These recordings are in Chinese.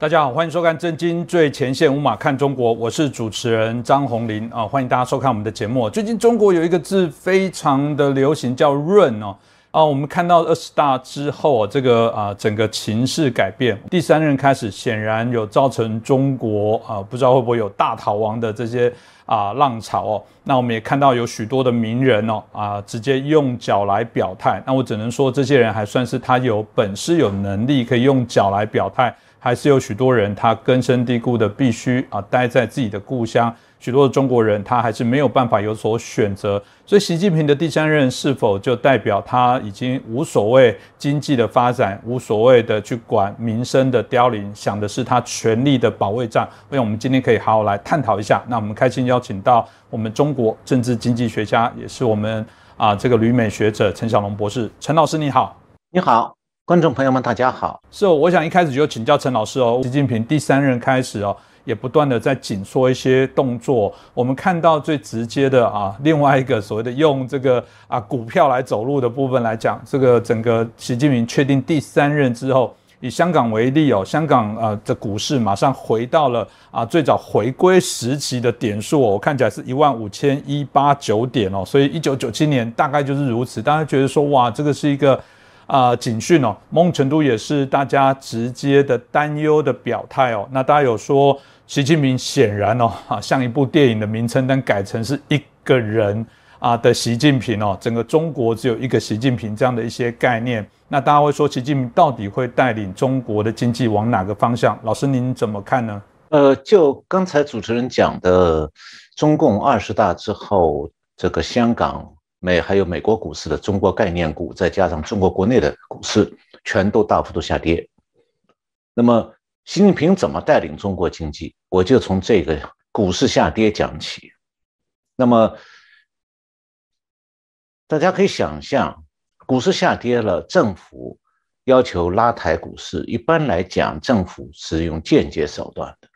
大家好，欢迎收看《震惊最前线》，无马看中国，我是主持人张宏林啊，欢迎大家收看我们的节目。最近中国有一个字非常的流行，叫“润”哦啊，我们看到二十大之后，这个啊整个情势改变，第三任开始，显然有造成中国啊不知道会不会有大逃亡的这些啊浪潮哦。那我们也看到有许多的名人哦啊直接用脚来表态，那我只能说这些人还算是他有本事、有能力可以用脚来表态。还是有许多人，他根深蒂固的必须啊待在自己的故乡。许多的中国人，他还是没有办法有所选择。所以，习近平的第三任是否就代表他已经无所谓经济的发展，无所谓的去管民生的凋零，想的是他权力的保卫战？所以我们今天可以好好来探讨一下。那我们开心邀请到我们中国政治经济学家，也是我们啊这个旅美学者陈小龙博士。陈老师你好，你好。观众朋友们，大家好。是哦，我想一开始就请教陈老师哦。习近平第三任开始哦，也不断的在紧缩一些动作。我们看到最直接的啊，另外一个所谓的用这个啊股票来走路的部分来讲，这个整个习近平确定第三任之后，以香港为例哦，香港啊的股市马上回到了啊最早回归时期的点数，我看起来是一万五千一八九点哦，所以一九九七年大概就是如此。大家觉得说哇，这个是一个。啊，警讯哦，某种程度也是大家直接的担忧的表态哦。那大家有说，习近平显然哦，啊，像一部电影的名称，但改成是一个人啊的习近平哦，整个中国只有一个习近平这样的一些概念。那大家会说，习近平到底会带领中国的经济往哪个方向？老师您怎么看呢？呃，就刚才主持人讲的，中共二十大之后，这个香港。美还有美国股市的中国概念股，再加上中国国内的股市，全都大幅度下跌。那么，习近平怎么带领中国经济？我就从这个股市下跌讲起。那么，大家可以想象，股市下跌了，政府要求拉抬股市，一般来讲，政府是用间接手段的。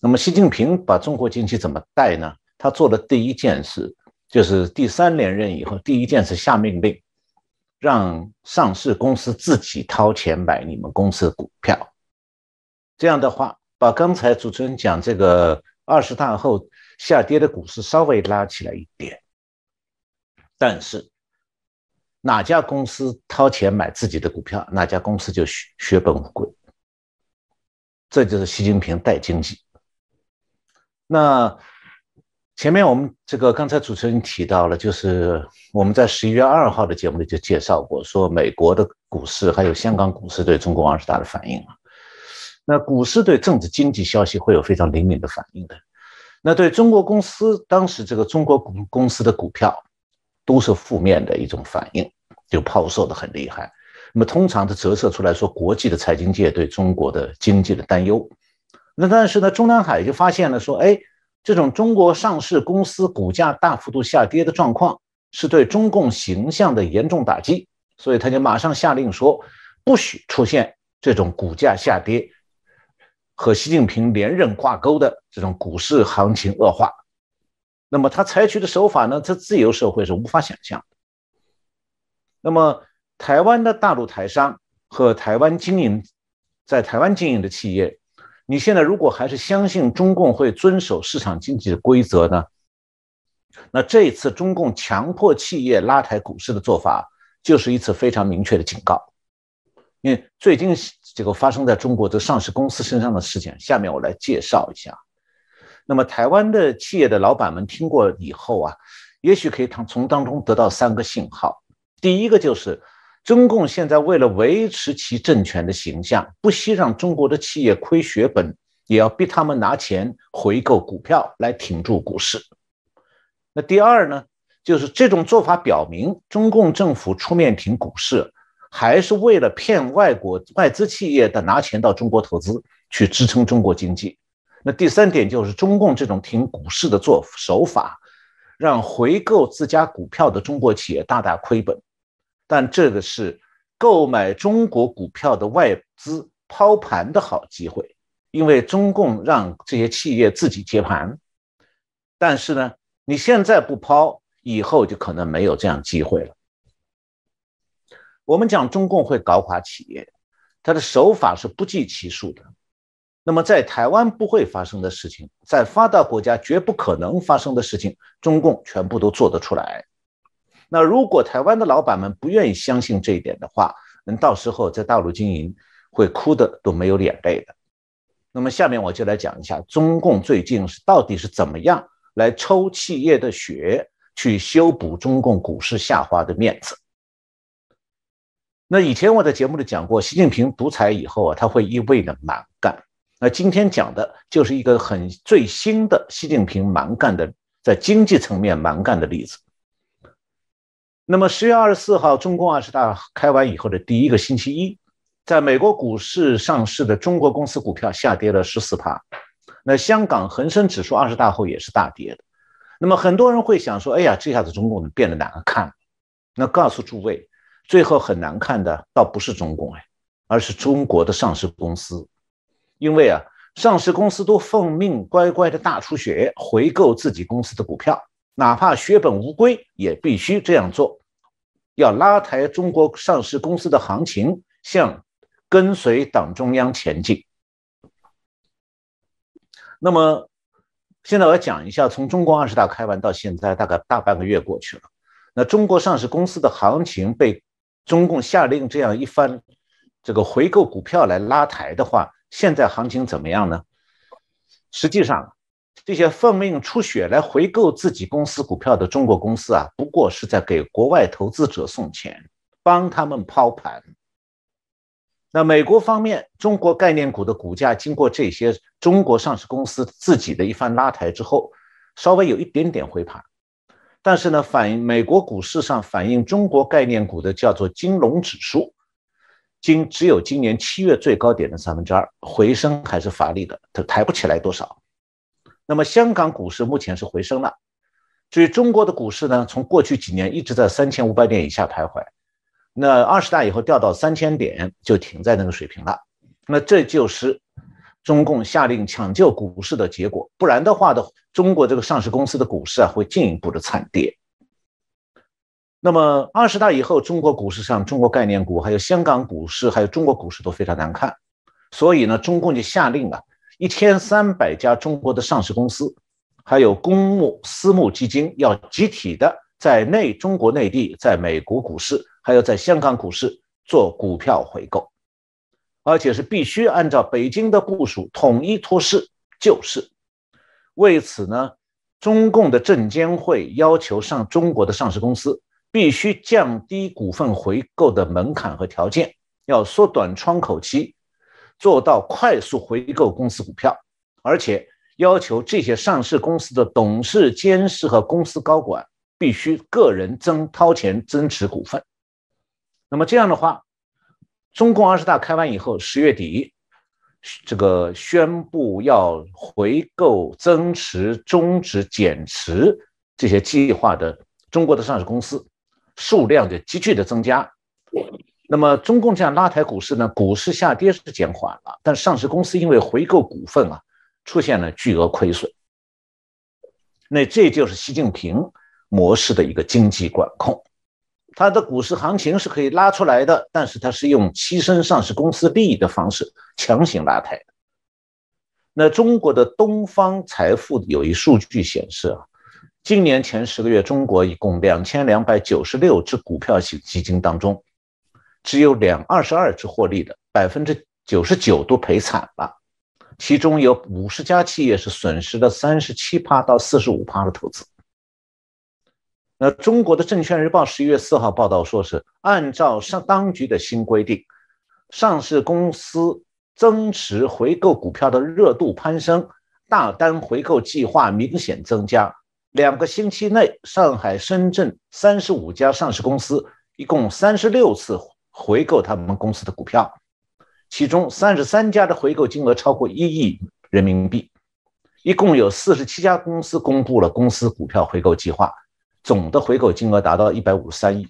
那么，习近平把中国经济怎么带呢？他做的第一件事。就是第三连任以后，第一件事下命令，让上市公司自己掏钱买你们公司的股票。这样的话，把刚才主持人讲这个二十大后下跌的股市稍微拉起来一点。但是，哪家公司掏钱买自己的股票，哪家公司就血血本无归。这就是习近平带经济。那。前面我们这个刚才主持人提到了，就是我们在十一月二号的节目里就介绍过，说美国的股市还有香港股市对中国二十大的反应啊。那股市对政治经济消息会有非常灵敏的反应的。那对中国公司当时这个中国股公司的股票都是负面的一种反应，就抛售的很厉害。那么通常的折射出来说，国际的财经界对中国的经济的担忧。那但是呢，中南海就发现了说，哎。这种中国上市公司股价大幅度下跌的状况，是对中共形象的严重打击，所以他就马上下令说，不许出现这种股价下跌和习近平连任挂钩的这种股市行情恶化。那么他采取的手法呢，在自由社会是无法想象的。那么台湾的大陆台商和台湾经营在台湾经营的企业。你现在如果还是相信中共会遵守市场经济的规则呢？那这一次中共强迫企业拉抬股市的做法，就是一次非常明确的警告。因为最近这个发生在中国的上市公司身上的事情，下面我来介绍一下。那么台湾的企业的老板们听过以后啊，也许可以从从当中得到三个信号。第一个就是。中共现在为了维持其政权的形象，不惜让中国的企业亏血本，也要逼他们拿钱回购股票来挺住股市。那第二呢，就是这种做法表明，中共政府出面挺股市，还是为了骗外国外资企业的拿钱到中国投资，去支撑中国经济。那第三点就是中共这种挺股市的做手法，让回购自家股票的中国企业大大亏本。但这个是购买中国股票的外资抛盘的好机会，因为中共让这些企业自己接盘。但是呢，你现在不抛，以后就可能没有这样机会了。我们讲中共会搞垮企业，他的手法是不计其数的。那么在台湾不会发生的事情，在发达国家绝不可能发生的事情，中共全部都做得出来。那如果台湾的老板们不愿意相信这一点的话，那到时候在大陆经营会哭的都没有眼泪的。那么下面我就来讲一下中共最近是到底是怎么样来抽企业的血，去修补中共股市下滑的面子。那以前我在节目里讲过，习近平独裁以后啊，他会一味的蛮干。那今天讲的就是一个很最新的习近平蛮干的，在经济层面蛮干的例子。那么十月二十四号，中共二十大开完以后的第一个星期一，在美国股市上市的中国公司股票下跌了十四趴。那香港恒生指数二十大后也是大跌的。那么很多人会想说：“哎呀，这下子中共变得难看了。”那告诉诸位，最后很难看的倒不是中共哎，而是中国的上市公司，因为啊，上市公司都奉命乖乖的大出血回购自己公司的股票。哪怕血本无归，也必须这样做，要拉抬中国上市公司的行情，向跟随党中央前进。那么，现在我要讲一下，从中国二十大开完到现在，大概大半个月过去了。那中国上市公司的行情被中共下令这样一番这个回购股票来拉抬的话，现在行情怎么样呢？实际上。这些奉命出血来回购自己公司股票的中国公司啊，不过是在给国外投资者送钱，帮他们抛盘。那美国方面，中国概念股的股价经过这些中国上市公司自己的一番拉抬之后，稍微有一点点回盘。但是呢，反映美国股市上反映中国概念股的叫做金融指数，今只有今年七月最高点的三分之二，回升还是乏力的，它抬不起来多少。那么香港股市目前是回升了，至于中国的股市呢，从过去几年一直在三千五百点以下徘徊，那二十大以后掉到三千点就停在那个水平了，那这就是中共下令抢救股市的结果，不然的话的，中国这个上市公司的股市啊会进一步的惨跌。那么二十大以后，中国股市上，中国概念股、还有香港股市、还有中国股市都非常难看，所以呢，中共就下令啊。一千三百家中国的上市公司，还有公募、私募基金，要集体的在内中国内地、在美国股市，还有在香港股市做股票回购，而且是必须按照北京的部署，统一托市救市。为此呢，中共的证监会要求上中国的上市公司必须降低股份回购的门槛和条件，要缩短窗口期。做到快速回购公司股票，而且要求这些上市公司的董事、监事和公司高管必须个人增掏钱增持股份。那么这样的话，中共二十大开完以后，十月底这个宣布要回购、增持、终止、减持这些计划的中国的上市公司数量就急剧的增加。那么中共这样拉抬股市呢？股市下跌是减缓了，但上市公司因为回购股份啊，出现了巨额亏损。那这就是习近平模式的一个经济管控，他的股市行情是可以拉出来的，但是他是用牺牲上市公司利益的方式强行拉抬。那中国的东方财富有一数据显示啊，今年前十个月，中国一共两千两百九十六只股票型基金当中。只有两二十二只获利的，百分之九十九都赔惨了，其中有五十家企业是损失了三十七趴到四十五趴的投资。那中国的证券日报十一月四号报道说，是按照上当局的新规定，上市公司增持回购股票的热度攀升，大单回购计划明显增加。两个星期内，上海、深圳三十五家上市公司一共三十六次。回购他们公司的股票，其中三十三家的回购金额超过一亿人民币，一共有四十七家公司公布了公司股票回购计划，总的回购金额达到一百五十三亿。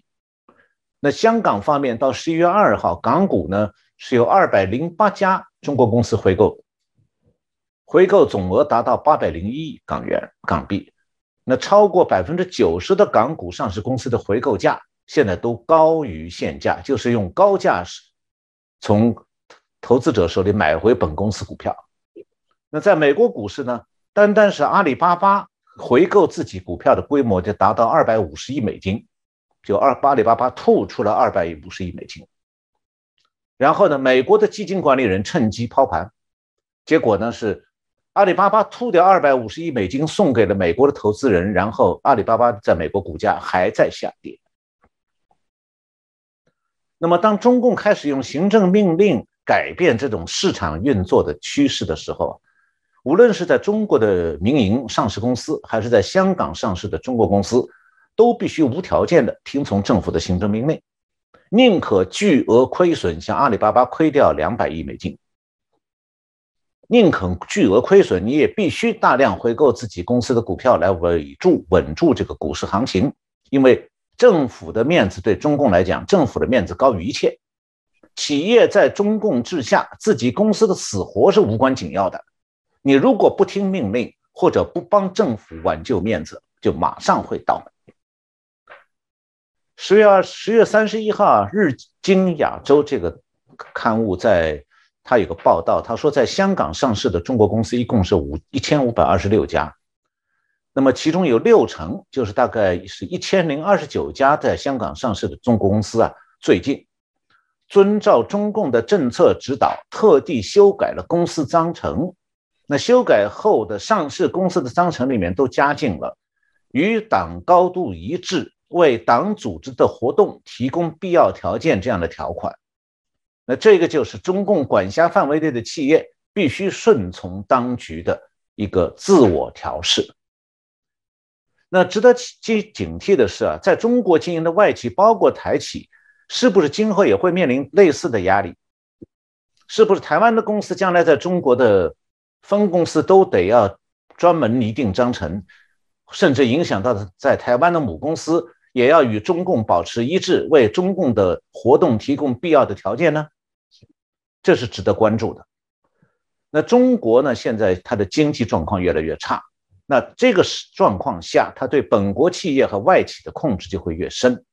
那香港方面到十一月二号，港股呢是有二百零八家中国公司回购，回购总额达到八百零一亿港元港币，那超过百分之九十的港股上市公司的回购价。现在都高于现价，就是用高价是从投资者手里买回本公司股票，那在美国股市呢，单单是阿里巴巴回购自己股票的规模就达到二百五十亿美金，就二阿里巴巴吐出了二百五十亿美金。然后呢，美国的基金管理人趁机抛盘，结果呢是阿里巴巴吐掉二百五十亿美金送给了美国的投资人，然后阿里巴巴在美国股价还在下跌。那么，当中共开始用行政命令改变这种市场运作的趋势的时候，无论是在中国的民营上市公司，还是在香港上市的中国公司，都必须无条件的听从政府的行政命令，宁可巨额亏损，像阿里巴巴亏掉两百亿美金，宁可巨额亏损，你也必须大量回购自己公司的股票来稳住稳住这个股市行情，因为。政府的面子对中共来讲，政府的面子高于一切。企业在中共治下，自己公司的死活是无关紧要的。你如果不听命令，或者不帮政府挽救面子，就马上会倒霉。十月二十月三十一号，《日经亚洲》这个刊物在它有个报道，他说，在香港上市的中国公司一共是五一千五百二十六家。那么其中有六成，就是大概是一千零二十九家在香港上市的中国公司啊，最近遵照中共的政策指导，特地修改了公司章程。那修改后的上市公司的章程里面都加进了与党高度一致、为党组织的活动提供必要条件这样的条款。那这个就是中共管辖范围内的企业必须顺从当局的一个自我调试。那值得警警惕的是啊，在中国经营的外企，包括台企，是不是今后也会面临类似的压力？是不是台湾的公司将来在中国的分公司都得要专门拟定章程，甚至影响到在台湾的母公司也要与中共保持一致，为中共的活动提供必要的条件呢？这是值得关注的。那中国呢，现在它的经济状况越来越差。那这个状况下，他对本国企业和外企的控制就会越深。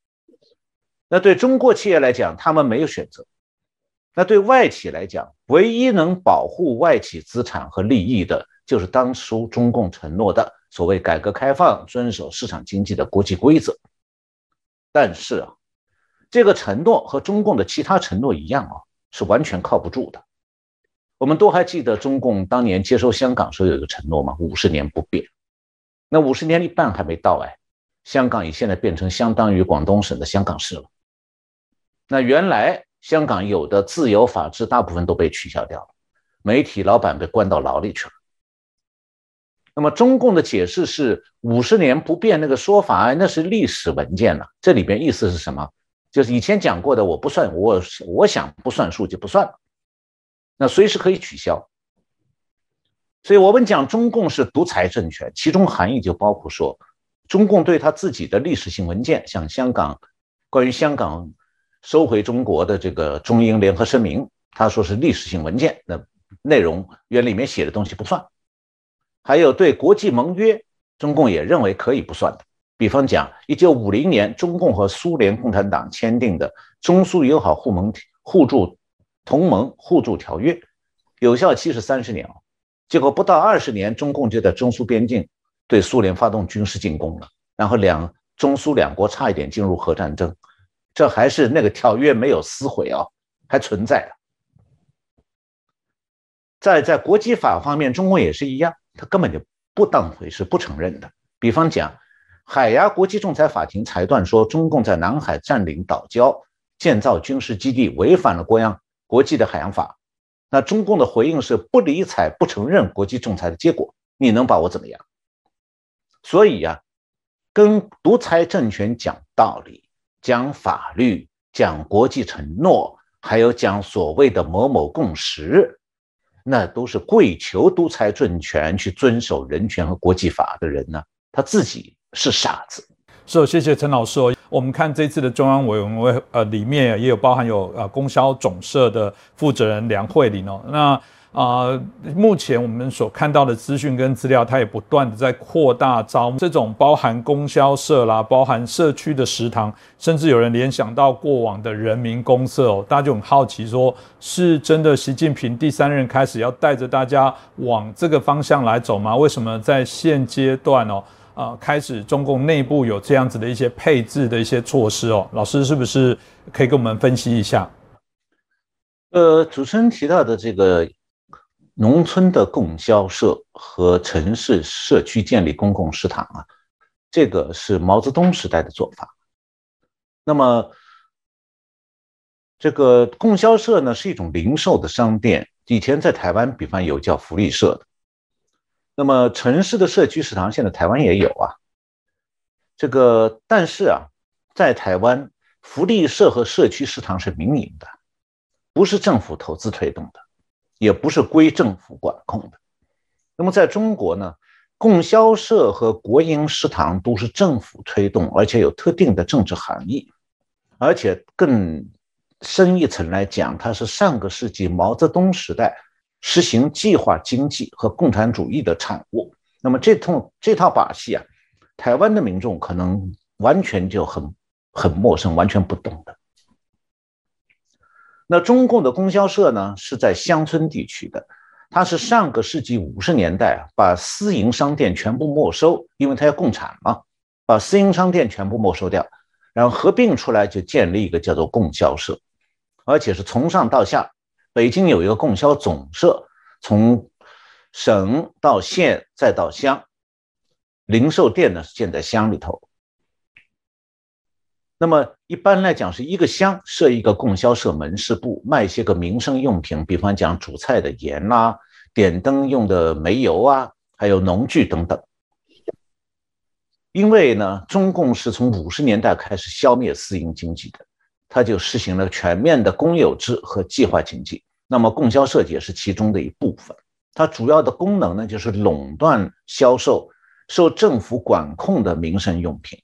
那对中国企业来讲，他们没有选择；那对外企来讲，唯一能保护外企资产和利益的，就是当初中共承诺的所谓改革开放、遵守市场经济的国际规则。但是啊，这个承诺和中共的其他承诺一样啊，是完全靠不住的。我们都还记得中共当年接收香港时候有一个承诺吗？五十年不变。那五十年一半还没到哎，香港已现在变成相当于广东省的香港市了。那原来香港有的自由法治大部分都被取消掉了，媒体老板被关到牢里去了。那么中共的解释是五十年不变那个说法，那是历史文件了。这里边意思是什么？就是以前讲过的，我不算，我我想不算数就不算了。那随时可以取消，所以我们讲中共是独裁政权，其中含义就包括说，中共对他自己的历史性文件，像香港关于香港收回中国的这个中英联合声明，他说是历史性文件，那内容原里面写的东西不算；还有对国际盟约，中共也认为可以不算的，比方讲一九五零年中共和苏联共产党签订的中苏友好互盟互助。同盟互助条约有效期是三十年啊，结果不到二十年，中共就在中苏边境对苏联发动军事进攻了，然后两中苏两国差一点进入核战争，这还是那个条约没有撕毁啊，还存在的。在在国际法方面，中共也是一样，他根本就不当回事，不承认的。比方讲，海牙国际仲裁法庭裁断说，中共在南海占领岛礁、建造军事基地，违反了国央。国际的海洋法，那中共的回应是不理睬、不承认国际仲裁的结果，你能把我怎么样？所以呀，跟独裁政权讲道理、讲法律、讲国际承诺，还有讲所谓的某某共识，那都是跪求独裁政权去遵守人权和国际法的人呢，他自己是傻子。是，谢谢陈老师哦。我们看这次的中央委员会，呃，里面也有包含有呃供销总社的负责人梁慧玲哦。那啊，目前我们所看到的资讯跟资料，它也不断的在扩大招这种包含供销社啦，包含社区的食堂，甚至有人联想到过往的人民公社哦，大家就很好奇，说是真的习近平第三任开始要带着大家往这个方向来走吗？为什么在现阶段哦，啊，开始中共内部有这样子的一些配置的一些措施哦？老师是不是可以跟我们分析一下？呃，主持人提到的这个。农村的供销社和城市社区建立公共食堂啊，这个是毛泽东时代的做法。那么，这个供销社呢是一种零售的商店，以前在台湾，比方有叫福利社的。那么城市的社区食堂，现在台湾也有啊。这个但是啊，在台湾，福利社和社区食堂是民营的，不是政府投资推动的。也不是归政府管控的。那么在中国呢，供销社和国营食堂都是政府推动，而且有特定的政治含义。而且更深一层来讲，它是上个世纪毛泽东时代实行计划经济和共产主义的产物。那么这套这套把戏啊，台湾的民众可能完全就很很陌生，完全不懂的。那中共的供销社呢，是在乡村地区的，它是上个世纪五十年代啊，把私营商店全部没收，因为它要共产嘛，把私营商店全部没收掉，然后合并出来就建立一个叫做供销社，而且是从上到下，北京有一个供销总社，从省到县再到乡，零售店呢是建在乡里头。那么一般来讲，是一个乡设一个供销社门市部，卖一些个民生用品，比方讲煮菜的盐啦、点灯用的煤油啊，还有农具等等。因为呢，中共是从五十年代开始消灭私营经济的，他就实行了全面的公有制和计划经济。那么供销社也是其中的一部分，它主要的功能呢，就是垄断销售受政府管控的民生用品。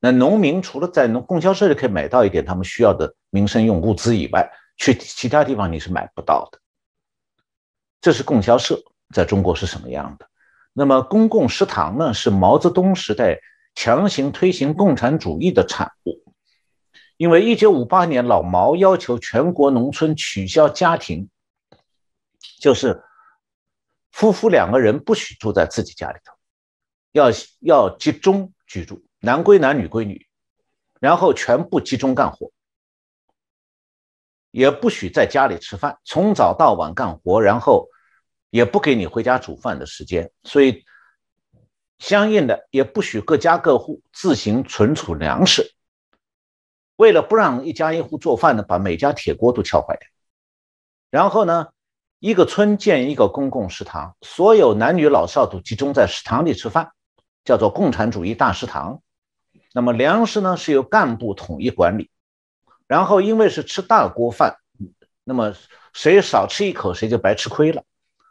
那农民除了在农供销社里可以买到一点他们需要的民生用物资以外，去其他地方你是买不到的。这是供销社在中国是什么样的？那么公共食堂呢？是毛泽东时代强行推行共产主义的产物。因为一九五八年老毛要求全国农村取消家庭，就是夫妇两个人不许住在自己家里头，要要集中居住。男归男，女归女，然后全部集中干活，也不许在家里吃饭，从早到晚干活，然后也不给你回家煮饭的时间，所以相应的也不许各家各户自行存储粮食。为了不让一家一户做饭呢，把每家铁锅都敲坏掉。然后呢，一个村建一个公共食堂，所有男女老少都集中在食堂里吃饭，叫做共产主义大食堂。那么粮食呢是由干部统一管理，然后因为是吃大锅饭，那么谁少吃一口谁就白吃亏了，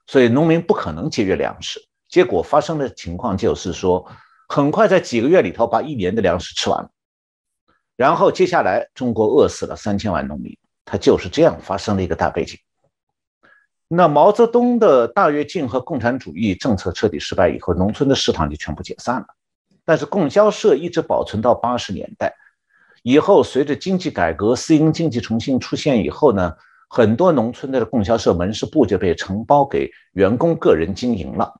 所以农民不可能节约粮食。结果发生的情况就是说，很快在几个月里头把一年的粮食吃完了，然后接下来中国饿死了三千万农民，它就是这样发生了一个大背景。那毛泽东的大跃进和共产主义政策彻底失败以后，农村的食堂就全部解散了。但是供销社一直保存到八十年代以后，随着经济改革、私营经济重新出现以后呢，很多农村的供销社门市部就被承包给员工个人经营了，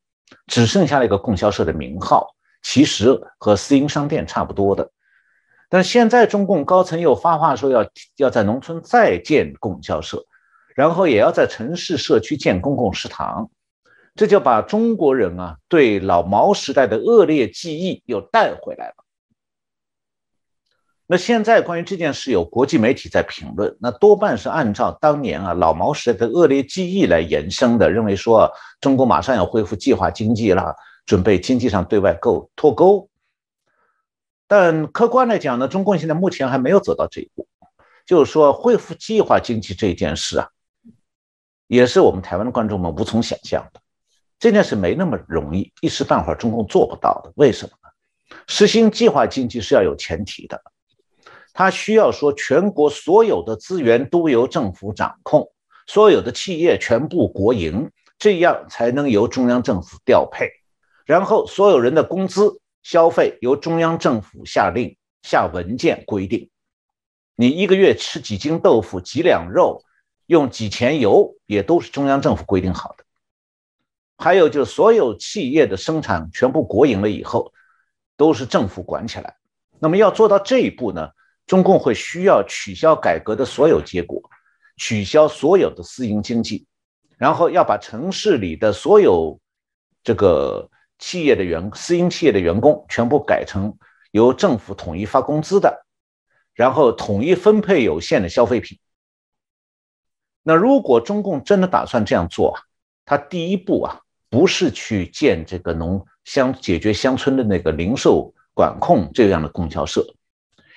只剩下了一个供销社的名号，其实和私营商店差不多的。但现在中共高层又发话说要要在农村再建供销社，然后也要在城市社区建公共食堂。这就把中国人啊对老毛时代的恶劣记忆又带回来了。那现在关于这件事，有国际媒体在评论，那多半是按照当年啊老毛时代的恶劣记忆来延伸的，认为说中国马上要恢复计划经济了，准备经济上对外购脱钩。但客观来讲呢，中共现在目前还没有走到这一步，就是说恢复计划经济这件事啊，也是我们台湾的观众们无从想象的。这件事没那么容易，一时半会儿中共做不到的。为什么呢？实行计划经济是要有前提的，它需要说全国所有的资源都由政府掌控，所有的企业全部国营，这样才能由中央政府调配。然后所有人的工资、消费由中央政府下令下文件规定。你一个月吃几斤豆腐、几两肉，用几钱油，也都是中央政府规定好的。还有就是所有企业的生产全部国营了以后，都是政府管起来。那么要做到这一步呢，中共会需要取消改革的所有结果，取消所有的私营经济，然后要把城市里的所有这个企业的员私营企业的员工全部改成由政府统一发工资的。然后统一分配有限的消费品。那如果中共真的打算这样做啊，他第一步啊，不是去建这个农乡解决乡村的那个零售管控这样的供销社，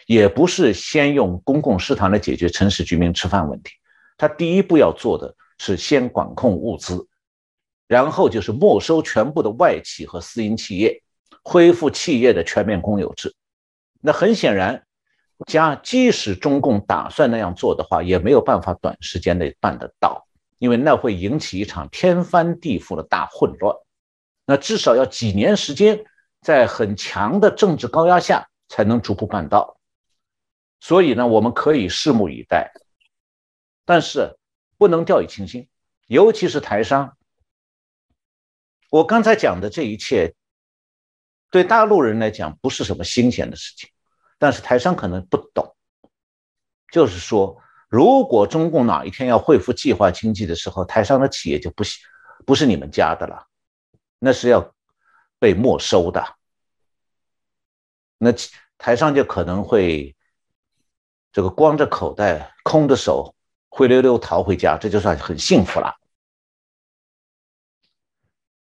也不是先用公共食堂来解决城市居民吃饭问题。他第一步要做的是先管控物资，然后就是没收全部的外企和私营企业，恢复企业的全面公有制。那很显然。加，即使中共打算那样做的话，也没有办法短时间内办得到，因为那会引起一场天翻地覆的大混乱。那至少要几年时间，在很强的政治高压下才能逐步办到。所以呢，我们可以拭目以待，但是不能掉以轻心，尤其是台商。我刚才讲的这一切，对大陆人来讲不是什么新鲜的事情。但是台商可能不懂，就是说，如果中共哪一天要恢复计划经济的时候，台商的企业就不不是你们家的了，那是要被没收的。那台商就可能会这个光着口袋、空着手、灰溜溜逃回家，这就算很幸福了。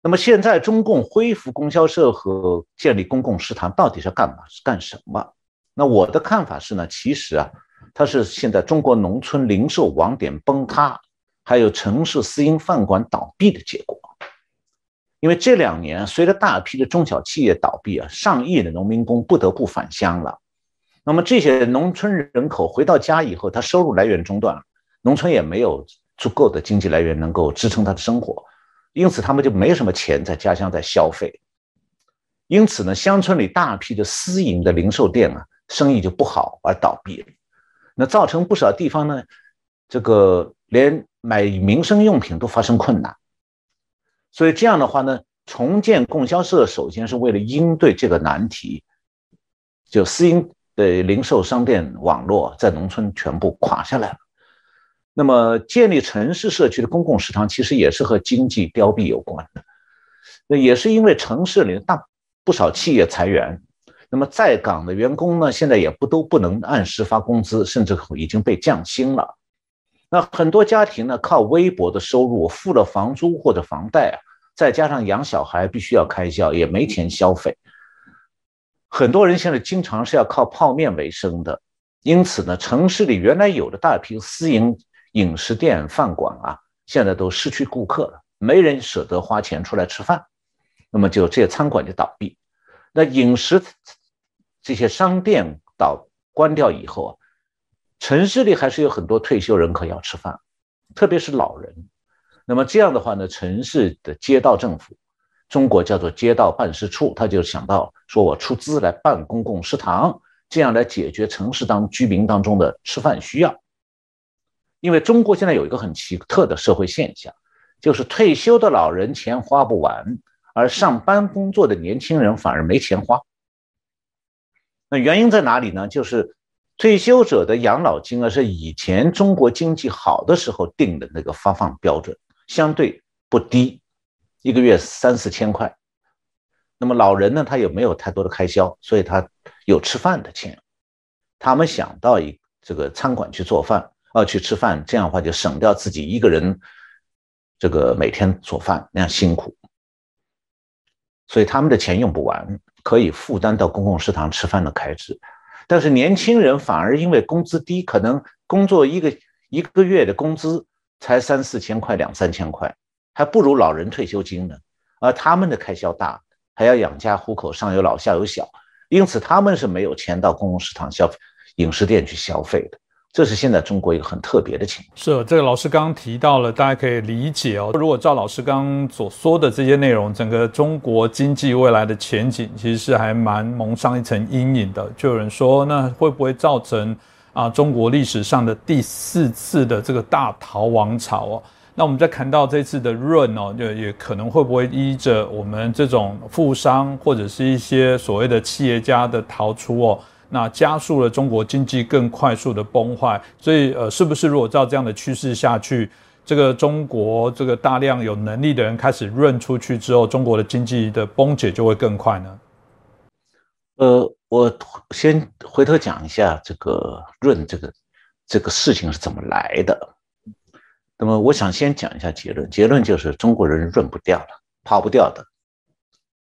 那么现在中共恢复供销社和建立公共食堂，到底是干嘛？是干什么？那我的看法是呢，其实啊，它是现在中国农村零售网点崩塌，还有城市私营饭馆倒闭的结果。因为这两年随着大批的中小企业倒闭啊，上亿的农民工不得不返乡了。那么这些农村人口回到家以后，他收入来源中断了，农村也没有足够的经济来源能够支撑他的生活，因此他们就没什么钱在家乡在消费。因此呢，乡村里大批的私营的零售店啊。生意就不好而倒闭了，那造成不少地方呢，这个连买民生用品都发生困难。所以这样的话呢，重建供销社首先是为了应对这个难题，就私营的零售商店网络在农村全部垮下来了。那么建立城市社区的公共食堂，其实也是和经济凋敝有关的。那也是因为城市里大不少企业裁员。那么在岗的员工呢，现在也不都不能按时发工资，甚至已经被降薪了。那很多家庭呢，靠微薄的收入付了房租或者房贷啊，再加上养小孩必须要开销，也没钱消费。很多人现在经常是要靠泡面为生的，因此呢，城市里原来有的大批私营饮食店、饭馆啊，现在都失去顾客了，没人舍得花钱出来吃饭，那么就这些餐馆就倒闭。那饮食这些商店倒关掉以后啊，城市里还是有很多退休人口要吃饭，特别是老人。那么这样的话呢，城市的街道政府，中国叫做街道办事处，他就想到说我出资来办公共食堂，这样来解决城市当居民当中的吃饭需要。因为中国现在有一个很奇特的社会现象，就是退休的老人钱花不完。而上班工作的年轻人反而没钱花，那原因在哪里呢？就是退休者的养老金啊，是以前中国经济好的时候定的那个发放标准，相对不低，一个月三四千块。那么老人呢，他也没有太多的开销，所以他有吃饭的钱。他们想到一这个餐馆去做饭，要，去吃饭，这样的话就省掉自己一个人这个每天做饭那样辛苦。所以他们的钱用不完，可以负担到公共食堂吃饭的开支，但是年轻人反而因为工资低，可能工作一个一个月的工资才三四千块、两三千块，还不如老人退休金呢。而他们的开销大，还要养家糊口，上有老下有小，因此他们是没有钱到公共食堂消费、饮食店去消费的。这是现在中国一个很特别的情况。是这个老师刚刚提到了，大家可以理解哦。如果照老师刚刚所说的这些内容，整个中国经济未来的前景其实是还蛮蒙上一层阴影的。就有人说，那会不会造成啊中国历史上的第四次的这个大逃亡潮哦？那我们再看到这次的润哦，就也可能会不会依着我们这种富商或者是一些所谓的企业家的逃出哦？那加速了中国经济更快速的崩坏，所以呃，是不是如果照这样的趋势下去，这个中国这个大量有能力的人开始润出去之后，中国的经济的崩解就会更快呢？呃，我先回头讲一下这个润这个这个事情是怎么来的。那么，我想先讲一下结论，结论就是中国人润不掉了，跑不掉的，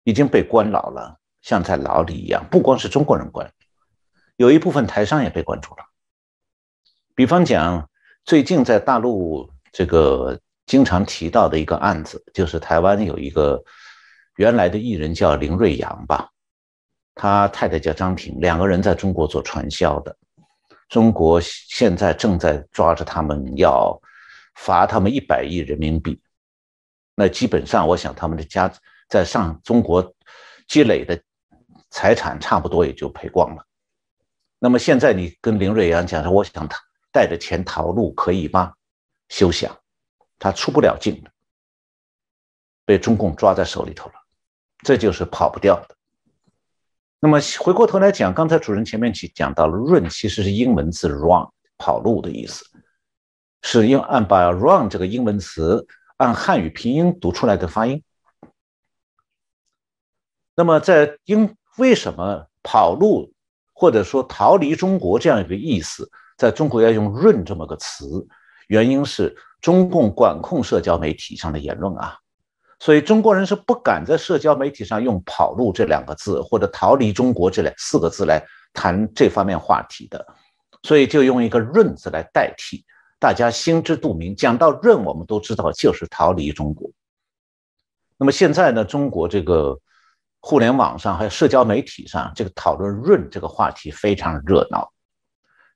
已经被关牢了，像在牢里一样。不光是中国人关。有一部分台商也被关注了，比方讲，最近在大陆这个经常提到的一个案子，就是台湾有一个原来的艺人叫林瑞阳吧，他太太叫张婷，两个人在中国做传销的，中国现在正在抓着他们，要罚他们一百亿人民币，那基本上我想他们的家在上中国积累的财产差不多也就赔光了。那么现在你跟林瑞阳讲说，我想他带着钱逃路可以吗？休想，他出不了境的，被中共抓在手里头了，这就是跑不掉的。那么回过头来讲，刚才主任前面去讲到了 “run”，其实是英文字 “run”，跑路的意思，是用按把 “run” 这个英文词按汉语拼音读出来的发音。那么在英为什么跑路？或者说逃离中国这样一个意思，在中国要用“润”这么个词，原因是中共管控社交媒体上的言论啊，所以中国人是不敢在社交媒体上用“跑路”这两个字或者“逃离中国”这两四个字来谈这方面话题的，所以就用一个“润”字来代替，大家心知肚明。讲到“润”，我们都知道就是逃离中国。那么现在呢，中国这个。互联网上还有社交媒体上，这个讨论“润”这个话题非常热闹，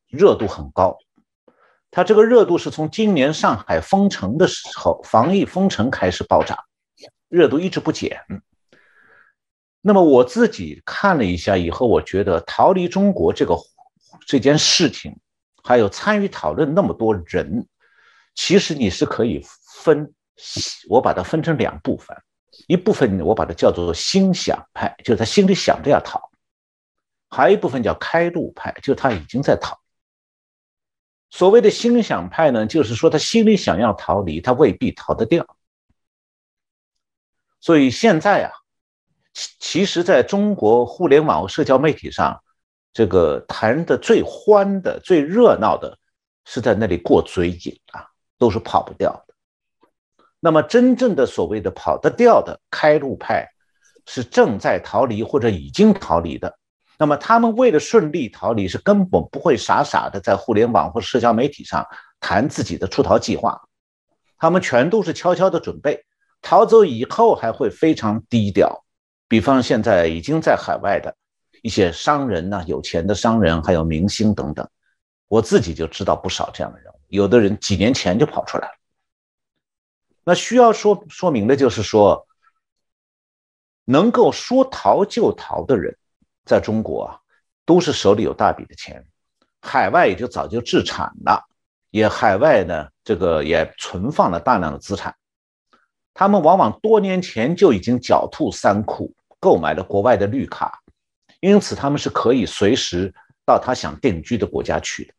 热度很高。它这个热度是从今年上海封城的时候，防疫封城开始爆炸，热度一直不减。那么我自己看了一下以后，我觉得逃离中国这个这件事情，还有参与讨论那么多人，其实你是可以分，我把它分成两部分。一部分我把它叫做心想派，就是他心里想着要逃；还有一部分叫开路派，就是他已经在逃。所谓的心想派呢，就是说他心里想要逃离，他未必逃得掉。所以现在啊，其其实在中国互联网社交媒体上，这个谈的最欢的、最热闹的，是在那里过嘴瘾啊，都是跑不掉。那么，真正的所谓的跑得掉的开路派，是正在逃离或者已经逃离的。那么，他们为了顺利逃离，是根本不会傻傻的在互联网或社交媒体上谈自己的出逃计划。他们全都是悄悄的准备逃走以后，还会非常低调。比方现在已经在海外的一些商人呢，有钱的商人，还有明星等等，我自己就知道不少这样的人物。有的人几年前就跑出来了。那需要说说明的就是说，能够说逃就逃的人，在中国啊，都是手里有大笔的钱，海外也就早就置产了，也海外呢，这个也存放了大量的资产，他们往往多年前就已经狡兔三窟，购买了国外的绿卡，因此他们是可以随时到他想定居的国家去的。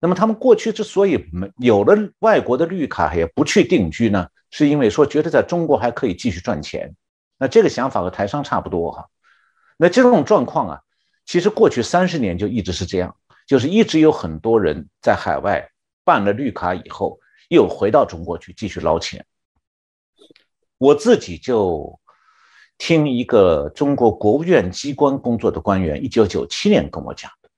那么他们过去之所以没有了外国的绿卡也不去定居呢，是因为说觉得在中国还可以继续赚钱。那这个想法和台商差不多哈。那这种状况啊，其实过去三十年就一直是这样，就是一直有很多人在海外办了绿卡以后，又回到中国去继续捞钱。我自己就听一个中国国务院机关工作的官员，一九九七年跟我讲的，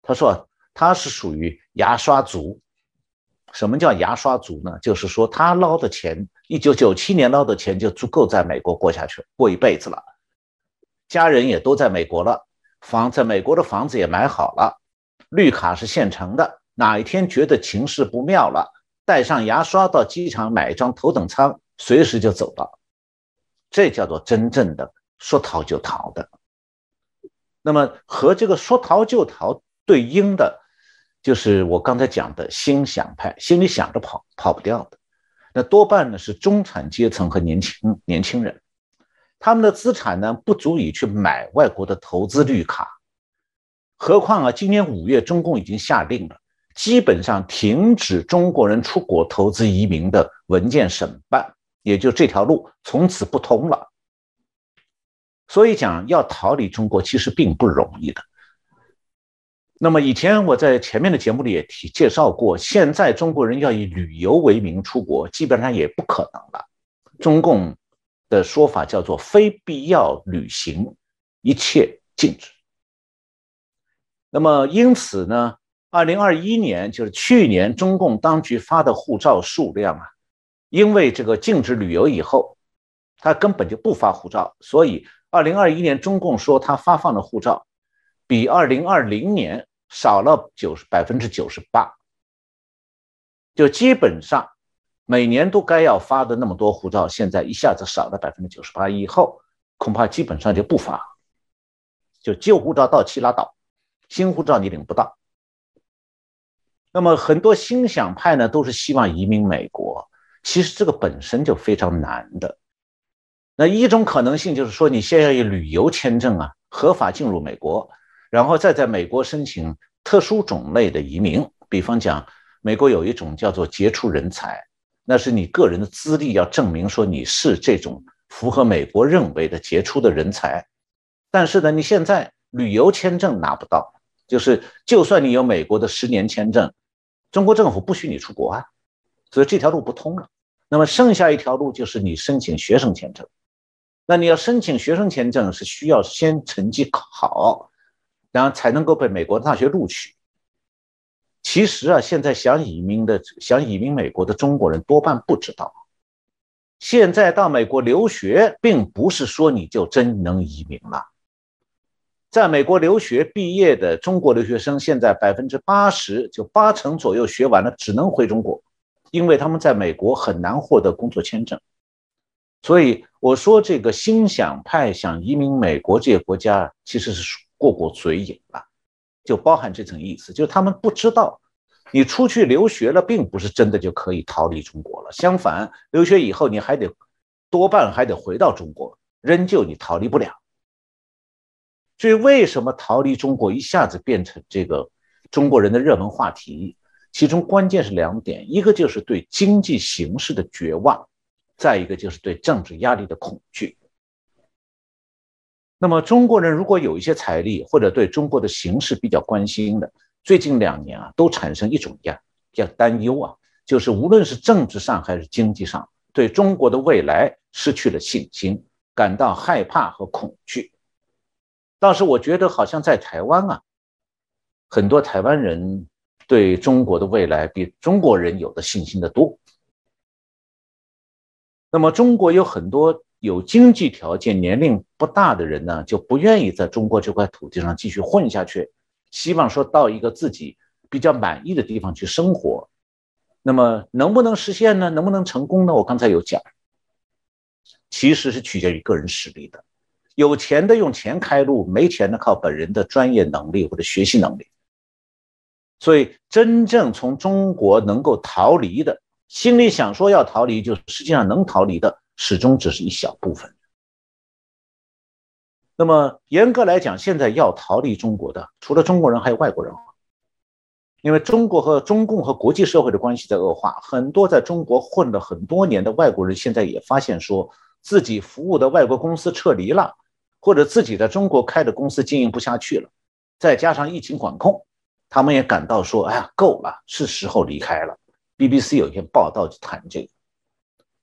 他说。他是属于牙刷族。什么叫牙刷族呢？就是说他捞的钱，一九九七年捞的钱就足够在美国过下去，过一辈子了。家人也都在美国了，房在美国的房子也买好了，绿卡是现成的，哪一天觉得情势不妙了，带上牙刷到机场买一张头等舱，随时就走了。这叫做真正的说逃就逃的。那么和这个说逃就逃对应的，就是我刚才讲的心想派，心里想着跑，跑不掉的。那多半呢是中产阶层和年轻年轻人，他们的资产呢不足以去买外国的投资绿卡。何况啊，今年五月中共已经下令了，基本上停止中国人出国投资移民的文件审办，也就这条路从此不通了。所以讲要逃离中国其实并不容易的。那么以前我在前面的节目里也提介绍过，现在中国人要以旅游为名出国，基本上也不可能了。中共的说法叫做“非必要旅行，一切禁止”。那么因此呢，二零二一年就是去年，中共当局发的护照数量啊，因为这个禁止旅游以后，他根本就不发护照，所以二零二一年中共说他发放的护照比二零二零年。少了九十百分之九十八，就基本上每年都该要发的那么多护照，现在一下子少了百分之九十八，以后恐怕基本上就不发，就旧护照到期拉倒，新护照你领不到。那么很多新想派呢，都是希望移民美国，其实这个本身就非常难的。那一种可能性就是说，你先要以旅游签证啊，合法进入美国。然后再在美国申请特殊种类的移民，比方讲，美国有一种叫做杰出人才，那是你个人的资历要证明说你是这种符合美国认为的杰出的人才。但是呢，你现在旅游签证拿不到，就是就算你有美国的十年签证，中国政府不许你出国啊，所以这条路不通了。那么剩下一条路就是你申请学生签证，那你要申请学生签证是需要先成绩考好。然后才能够被美国大学录取。其实啊，现在想移民的、想移民美国的中国人多半不知道，现在到美国留学，并不是说你就真能移民了。在美国留学毕业的中国留学生，现在百分之八十，就八成左右学完了，只能回中国，因为他们在美国很难获得工作签证。所以我说，这个心想派想移民美国这些国家，其实是属。过过嘴瘾了，就包含这层意思，就是他们不知道，你出去留学了，并不是真的就可以逃离中国了。相反，留学以后你还得多半还得回到中国，仍旧你逃离不了。所以，为什么逃离中国一下子变成这个中国人的热门话题？其中关键是两点：一个就是对经济形势的绝望，再一个就是对政治压力的恐惧。那么中国人如果有一些财力，或者对中国的形势比较关心的，最近两年啊，都产生一种样叫担忧啊，就是无论是政治上还是经济上，对中国的未来失去了信心，感到害怕和恐惧。倒是我觉得好像在台湾啊，很多台湾人对中国的未来比中国人有的信心的多。那么中国有很多。有经济条件、年龄不大的人呢，就不愿意在中国这块土地上继续混下去，希望说到一个自己比较满意的地方去生活。那么能不能实现呢？能不能成功呢？我刚才有讲，其实是取决于个人实力的。有钱的用钱开路，没钱的靠本人的专业能力或者学习能力。所以，真正从中国能够逃离的，心里想说要逃离，就实际上能逃离的。始终只是一小部分。那么严格来讲，现在要逃离中国的，除了中国人，还有外国人。因为中国和中共和国际社会的关系在恶化，很多在中国混了很多年的外国人，现在也发现说自己服务的外国公司撤离了，或者自己在中国开的公司经营不下去了，再加上疫情管控，他们也感到说：“哎呀，够了，是时候离开了。”BBC 有一篇报道就谈这个。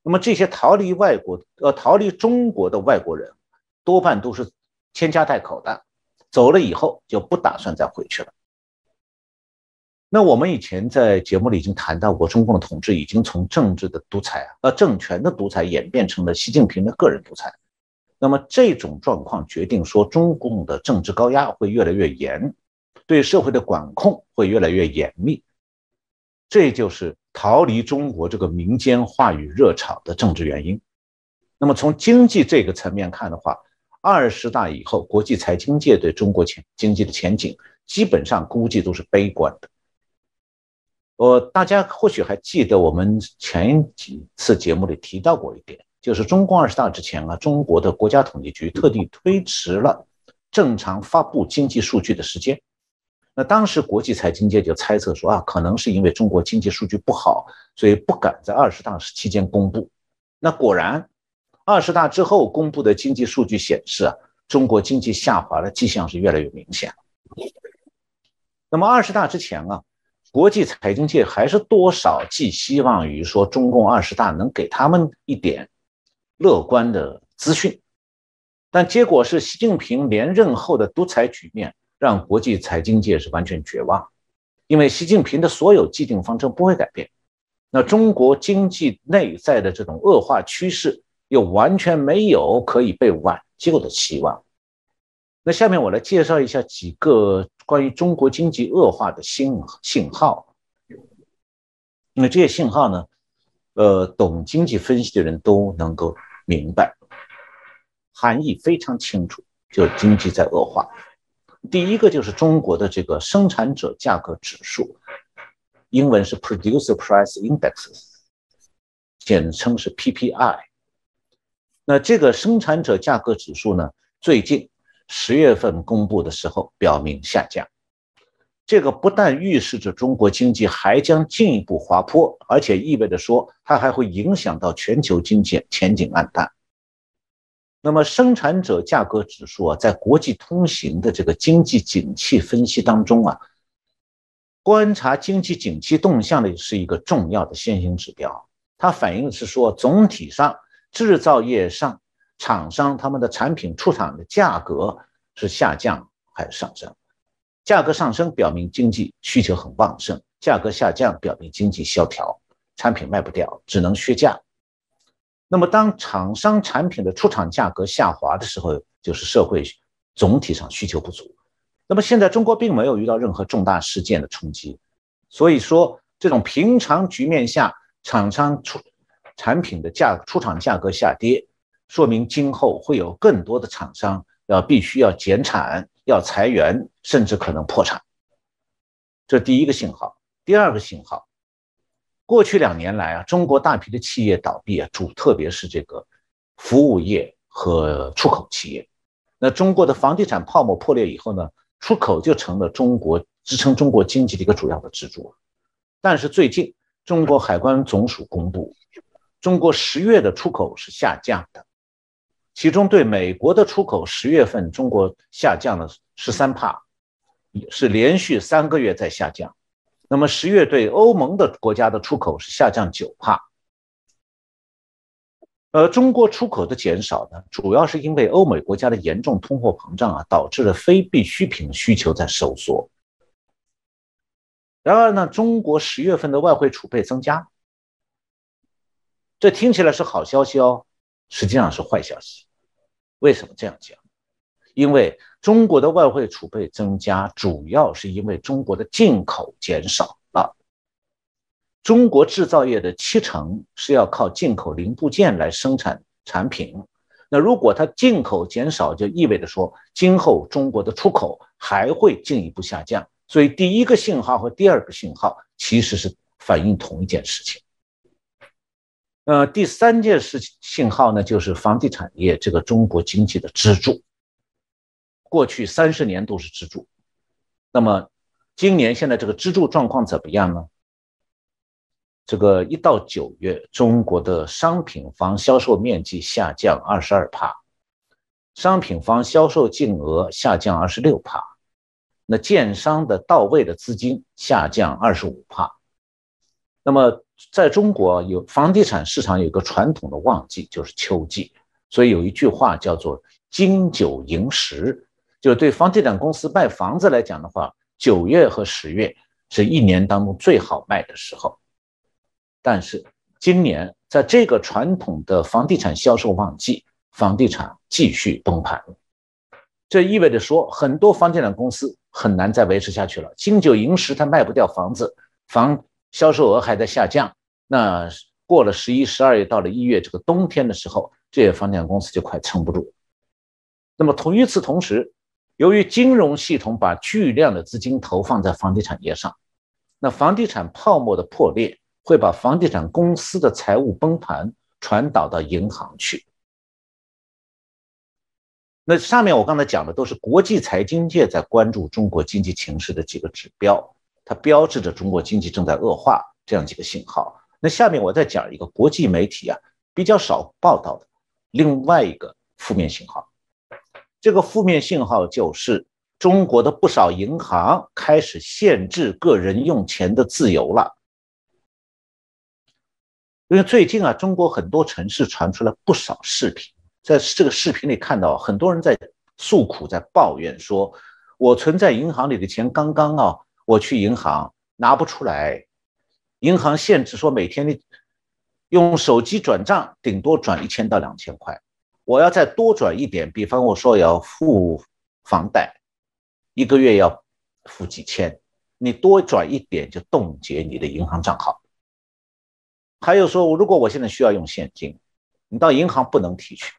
那么这些逃离外国、呃逃离中国的外国人，多半都是牵家带口的，走了以后就不打算再回去了。那我们以前在节目里已经谈到过，中共的统治已经从政治的独裁啊、呃政权的独裁演变成了习近平的个人独裁。那么这种状况决定说，中共的政治高压会越来越严，对社会的管控会越来越严密，这就是逃离中国这个民间话语热潮的政治原因。那么从经济这个层面看的话，二十大以后，国际财经界对中国前经济的前景基本上估计都是悲观的。我大家或许还记得，我们前几次节目里提到过一点，就是中共二十大之前啊，中国的国家统计局特地推迟了正常发布经济数据的时间。那当时国际财经界就猜测说啊，可能是因为中国经济数据不好，所以不敢在二十大期间公布。那果然，二十大之后公布的经济数据显示啊，中国经济下滑的迹象是越来越明显。那么二十大之前啊。国际财经界还是多少寄希望于说中共二十大能给他们一点乐观的资讯，但结果是习近平连任后的独裁局面让国际财经界是完全绝望，因为习近平的所有既定方针不会改变，那中国经济内在的这种恶化趋势又完全没有可以被挽救的希望。那下面我来介绍一下几个。关于中国经济恶化的信信号，那这些信号呢？呃，懂经济分析的人都能够明白，含义非常清楚，就是经济在恶化。第一个就是中国的这个生产者价格指数，英文是 Producer Price Index，简称是 PPI。那这个生产者价格指数呢，最近。十月份公布的时候表明下降，这个不但预示着中国经济还将进一步滑坡，而且意味着说它还会影响到全球经济前景暗淡。那么生产者价格指数啊，在国际通行的这个经济景气分析当中啊，观察经济景气动向的是一个重要的先行指标，它反映的是说总体上制造业上。厂商他们的产品出厂的价格是下降还是上升？价格上升表明经济需求很旺盛，价格下降表明经济萧条，产品卖不掉，只能削价。那么当厂商产品的出厂价格下滑的时候，就是社会总体上需求不足。那么现在中国并没有遇到任何重大事件的冲击，所以说这种平常局面下，厂商出产品的价出厂价格下跌。说明今后会有更多的厂商要必须要减产、要裁员，甚至可能破产。这第一个信号。第二个信号，过去两年来啊，中国大批的企业倒闭啊，主特别是这个服务业和出口企业。那中国的房地产泡沫破裂以后呢，出口就成了中国支撑中国经济的一个主要的支柱。但是最近，中国海关总署公布，中国十月的出口是下降的。其中对美国的出口，十月份中国下降了十三帕，是连续三个月在下降。那么十月对欧盟的国家的出口是下降九帕。而中国出口的减少呢，主要是因为欧美国家的严重通货膨胀啊，导致了非必需品需求在收缩。然而呢，中国十月份的外汇储备增加，这听起来是好消息哦，实际上是坏消息。为什么这样讲？因为中国的外汇储备增加，主要是因为中国的进口减少了。中国制造业的七成是要靠进口零部件来生产产品。那如果它进口减少，就意味着说，今后中国的出口还会进一步下降。所以，第一个信号和第二个信号其实是反映同一件事情。呃，第三件事情信号呢，就是房地产业这个中国经济的支柱，过去三十年都是支柱。那么今年现在这个支柱状况怎么样呢？这个一到九月，中国的商品房销售面积下降二十二帕，商品房销售净额下降二十六帕，那建商的到位的资金下降二十五帕，那么。在中国有房地产市场有个传统的旺季，就是秋季，所以有一句话叫做“金九银十”，就对房地产公司卖房子来讲的话，九月和十月是一年当中最好卖的时候。但是今年在这个传统的房地产销售旺季，房地产继续崩盘，这意味着说很多房地产公司很难再维持下去了。金九银十，它卖不掉房子，房。销售额还在下降。那过了十一、十二月，到了一月这个冬天的时候，这些房地产公司就快撑不住。那么同与此同时，由于金融系统把巨量的资金投放在房地产业上，那房地产泡沫的破裂会把房地产公司的财务崩盘传导到银行去。那上面我刚才讲的都是国际财经界在关注中国经济形势的几个指标，它标志着中国经济正在恶化这样几个信号。那下面我再讲一个国际媒体啊比较少报道的另外一个负面信号，这个负面信号就是中国的不少银行开始限制个人用钱的自由了。因为最近啊，中国很多城市传出来不少视频。在这个视频里看到很多人在诉苦，在抱怨说：“我存在银行里的钱刚刚啊，我去银行拿不出来，银行限制说每天你用手机转账顶多转一千到两千块，我要再多转一点，比方我说要付房贷，一个月要付几千，你多转一点就冻结你的银行账号。还有说，如果我现在需要用现金，你到银行不能提取。”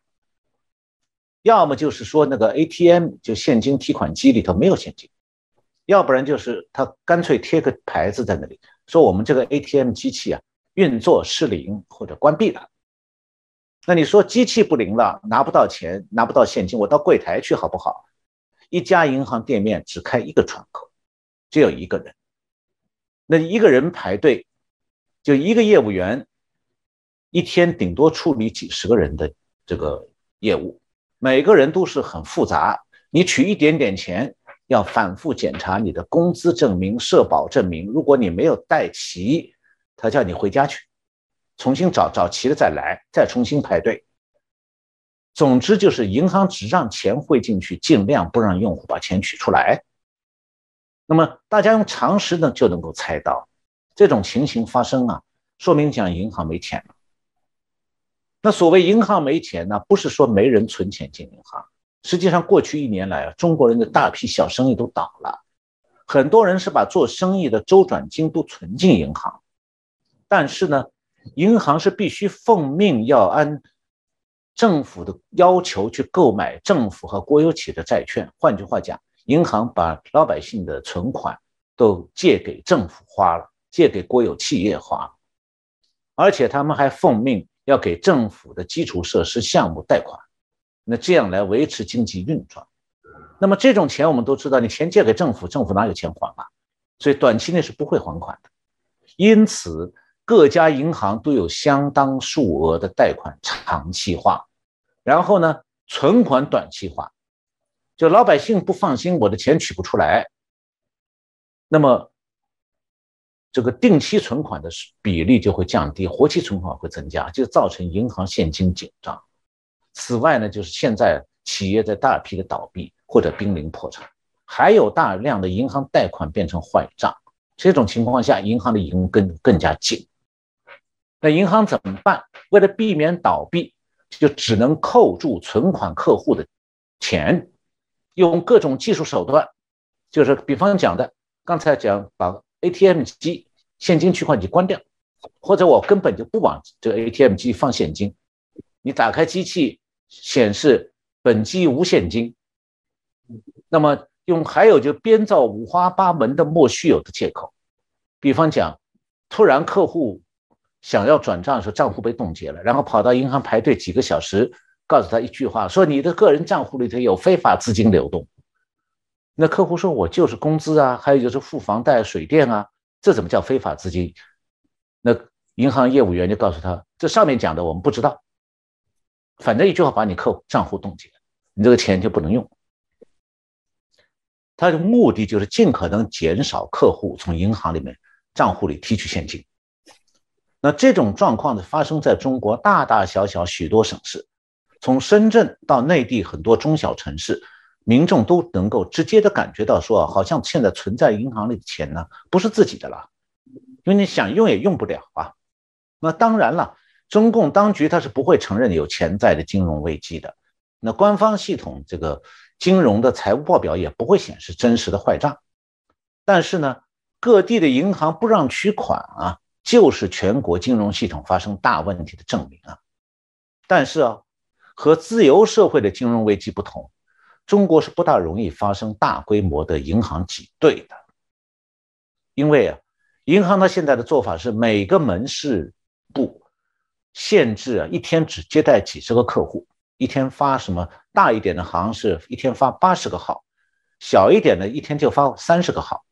要么就是说那个 ATM 就现金提款机里头没有现金，要不然就是他干脆贴个牌子在那里，说我们这个 ATM 机器啊运作失灵或者关闭了。那你说机器不灵了，拿不到钱，拿不到现金，我到柜台去好不好？一家银行店面只开一个窗口，只有一个人，那一个人排队，就一个业务员，一天顶多处理几十个人的这个业务。每个人都是很复杂，你取一点点钱，要反复检查你的工资证明、社保证明。如果你没有带齐，他叫你回家去，重新找找齐了再来，再重新排队。总之就是银行只让钱汇进去，尽量不让用户把钱取出来。那么大家用常识呢就能够猜到，这种情形发生啊，说明讲银行没钱了。那所谓银行没钱呢，不是说没人存钱进银行。实际上，过去一年来啊，中国人的大批小生意都倒了，很多人是把做生意的周转金都存进银行。但是呢，银行是必须奉命要按政府的要求去购买政府和国有企业的债券。换句话讲，银行把老百姓的存款都借给政府花了，借给国有企业花了，而且他们还奉命。要给政府的基础设施项目贷款，那这样来维持经济运转。那么这种钱我们都知道，你钱借给政府，政府哪有钱还啊？所以短期内是不会还款的。因此，各家银行都有相当数额的贷款长期化，然后呢，存款短期化。就老百姓不放心，我的钱取不出来，那么。这个定期存款的比例就会降低，活期存款会增加，就造成银行现金紧张。此外呢，就是现在企业在大批的倒闭或者濒临破产，还有大量的银行贷款变成坏账。这种情况下，银行的银根更加紧。那银行怎么办？为了避免倒闭，就只能扣住存款客户的钱，用各种技术手段，就是比方讲的，刚才讲把 ATM 机。现金取款机关掉，或者我根本就不往这个 ATM 机放现金。你打开机器显示本机无现金，那么用还有就编造五花八门的莫须有的借口，比方讲，突然客户想要转账的时候账户被冻结了，然后跑到银行排队几个小时，告诉他一句话说你的个人账户里头有非法资金流动。那客户说我就是工资啊，还有就是付房贷、水电啊。这怎么叫非法资金？那银行业务员就告诉他，这上面讲的我们不知道，反正一句话把你客户账户冻结，你这个钱就不能用。他的目的就是尽可能减少客户从银行里面账户里提取现金。那这种状况呢，发生在中国大大小小许多省市，从深圳到内地很多中小城市。民众都能够直接的感觉到，说好像现在存在银行里的钱呢，不是自己的了，因为你想用也用不了啊。那当然了，中共当局他是不会承认有潜在的金融危机的，那官方系统这个金融的财务报表也不会显示真实的坏账。但是呢，各地的银行不让取款啊，就是全国金融系统发生大问题的证明啊。但是啊，和自由社会的金融危机不同，中国是不大容易发生大规模的银行挤兑的，因为啊，银行它现在的做法是每个门市部限制啊，一天只接待几十个客户，一天发什么大一点的行是一天发八十个号。小一点的，一天就发三十个号，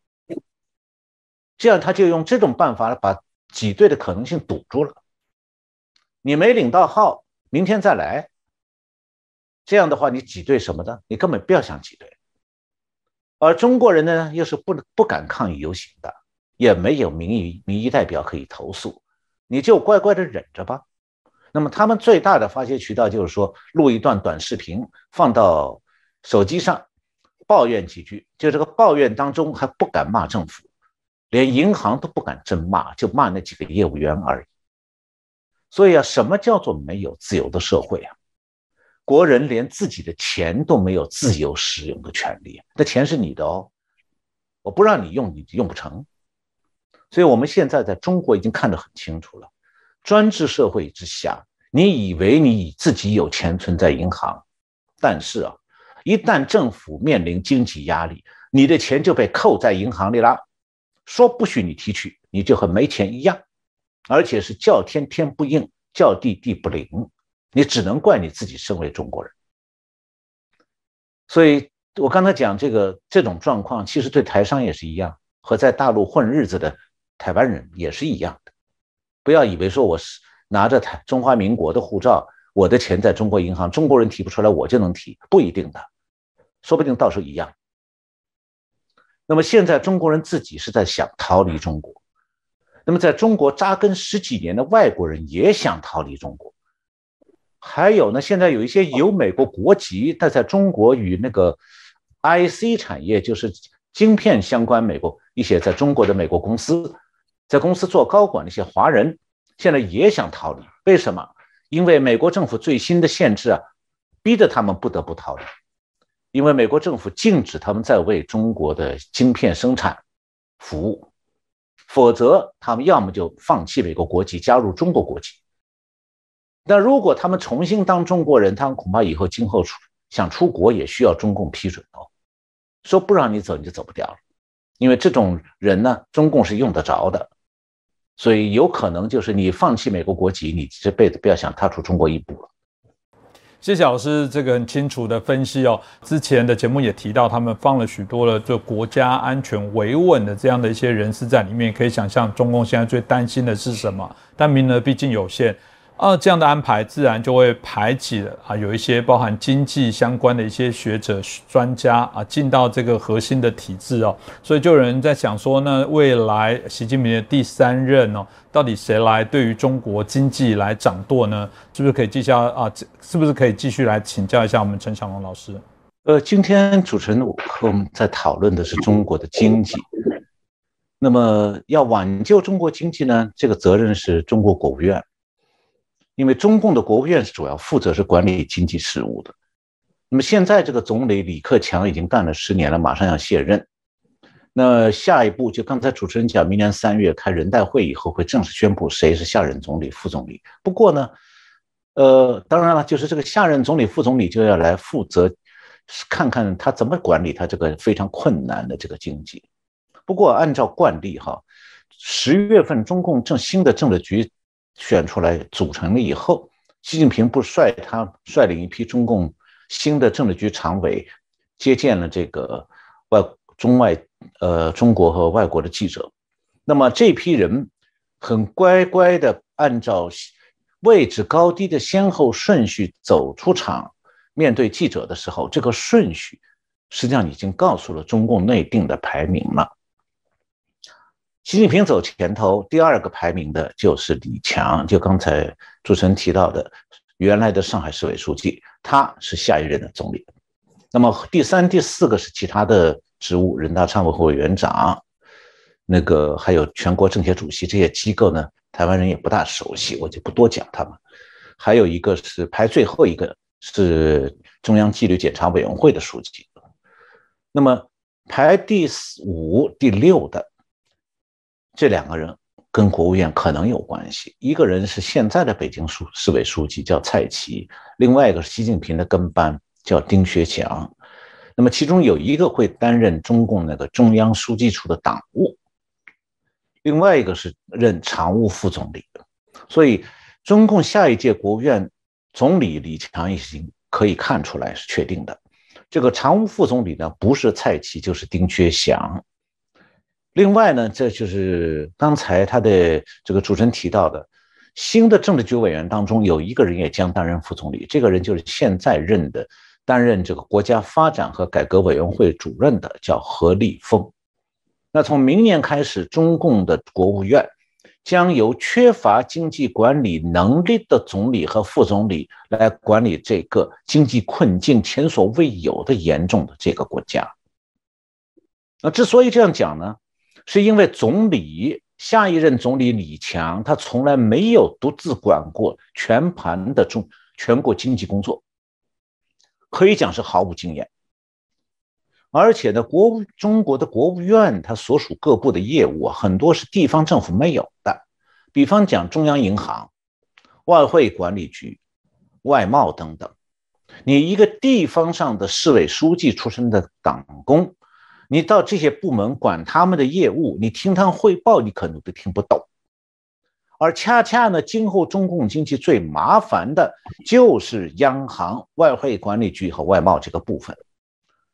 这样他就用这种办法把挤兑的可能性堵住了。你没领到号，明天再来。这样的话，你挤兑什么呢？你根本不要想挤兑。而中国人呢，又是不不敢抗议游行的，也没有民意民意代表可以投诉，你就乖乖的忍着吧。那么他们最大的发泄渠道就是说，录一段短视频放到手机上。抱怨几句，就这个抱怨当中还不敢骂政府，连银行都不敢真骂，就骂那几个业务员而已。所以啊，什么叫做没有自由的社会啊？国人连自己的钱都没有自由使用的权利，那钱是你的哦，我不让你用，你用不成。所以我们现在在中国已经看得很清楚了，专制社会之下，你以为你自己有钱存在银行，但是啊。一旦政府面临经济压力，你的钱就被扣在银行里了，说不许你提取，你就和没钱一样，而且是叫天天不应，叫地地不灵，你只能怪你自己身为中国人。所以我刚才讲这个这种状况，其实对台商也是一样，和在大陆混日子的台湾人也是一样的。不要以为说我是拿着台中华民国的护照，我的钱在中国银行，中国人提不出来，我就能提，不一定的。说不定到时候一样。那么现在中国人自己是在想逃离中国，那么在中国扎根十几年的外国人也想逃离中国。还有呢，现在有一些有美国国籍但在中国与那个 IC 产业，就是晶片相关，美国一些在中国的美国公司，在公司做高管的一些华人，现在也想逃离。为什么？因为美国政府最新的限制啊，逼得他们不得不逃离。因为美国政府禁止他们在为中国的晶片生产服务，否则他们要么就放弃美国国籍，加入中国国籍。那如果他们重新当中国人，他们恐怕以后今后出想出国也需要中共批准哦。说不让你走，你就走不掉了。因为这种人呢，中共是用得着的，所以有可能就是你放弃美国国籍，你这辈子不要想踏出中国一步了。谢谢老师这个很清楚的分析哦。之前的节目也提到，他们放了许多的就国家安全维稳的这样的一些人士在里面，可以想象中共现在最担心的是什么？但名额毕竟有限。啊，这样的安排自然就会排挤了啊，有一些包含经济相关的一些学者专家啊，进到这个核心的体制哦，所以就有人在想说，那未来习近平的第三任哦，到底谁来对于中国经济来掌舵呢？是不是可以继续啊？是不是可以继续来请教一下我们陈小龙老师？呃，今天主持人和我们在讨论的是中国的经济，那么要挽救中国经济呢，这个责任是中国国务院。因为中共的国务院是主要负责是管理经济事务的，那么现在这个总理李克强已经干了十年了，马上要卸任，那下一步就刚才主持人讲，明年三月开人代会以后会正式宣布谁是下任总理、副总理。不过呢，呃，当然了，就是这个下任总理、副总理就要来负责，看看他怎么管理他这个非常困难的这个经济。不过按照惯例哈，十月份中共正新的政治局。选出来组成了以后，习近平不率他率领一批中共新的政治局常委接见了这个外中外呃中国和外国的记者。那么这批人很乖乖的按照位置高低的先后顺序走出场，面对记者的时候，这个顺序实际上已经告诉了中共内定的排名了。习近平走前头，第二个排名的就是李强，就刚才主持人提到的，原来的上海市委书记，他是下一任的总理。那么第三、第四个是其他的职务，人大常委会委员长，那个还有全国政协主席这些机构呢，台湾人也不大熟悉，我就不多讲他们。还有一个是排最后一个是中央纪律检查委员会的书记。那么排第五、第六的。这两个人跟国务院可能有关系。一个人是现在的北京书市委书记，叫蔡奇；另外一个是习近平的跟班，叫丁薛祥。那么其中有一个会担任中共那个中央书记处的党务，另外一个是任常务副总理。所以，中共下一届国务院总理李强已经可以看出来是确定的。这个常务副总理呢，不是蔡奇就是丁薛祥。另外呢，这就是刚才他的这个主持人提到的，新的政治局委员当中有一个人也将担任副总理，这个人就是现在任的担任这个国家发展和改革委员会主任的，叫何立峰。那从明年开始，中共的国务院将由缺乏经济管理能力的总理和副总理来管理这个经济困境前所未有的严重的这个国家。那之所以这样讲呢？是因为总理下一任总理李强，他从来没有独自管过全盘的中全国经济工作，可以讲是毫无经验。而且呢，国务中国的国务院，它所属各部的业务啊，很多是地方政府没有的，比方讲中央银行、外汇管理局、外贸等等。你一个地方上的市委书记出身的党工。你到这些部门管他们的业务，你听他汇报，你可能都听不懂。而恰恰呢，今后中共经济最麻烦的就是央行、外汇管理局和外贸这个部分。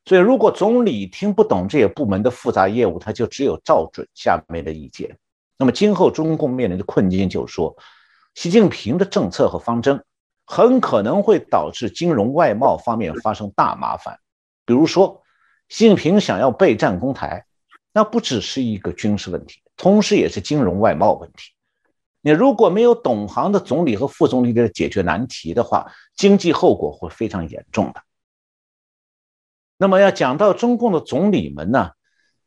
所以，如果总理听不懂这些部门的复杂业务，他就只有照准下面的意见。那么，今后中共面临的困境就是说，习近平的政策和方针很可能会导致金融外贸方面发生大麻烦，比如说。习近平想要备战攻台，那不只是一个军事问题，同时也是金融外贸问题。你如果没有懂行的总理和副总理的解决难题的话，经济后果会非常严重的。那么要讲到中共的总理们呢，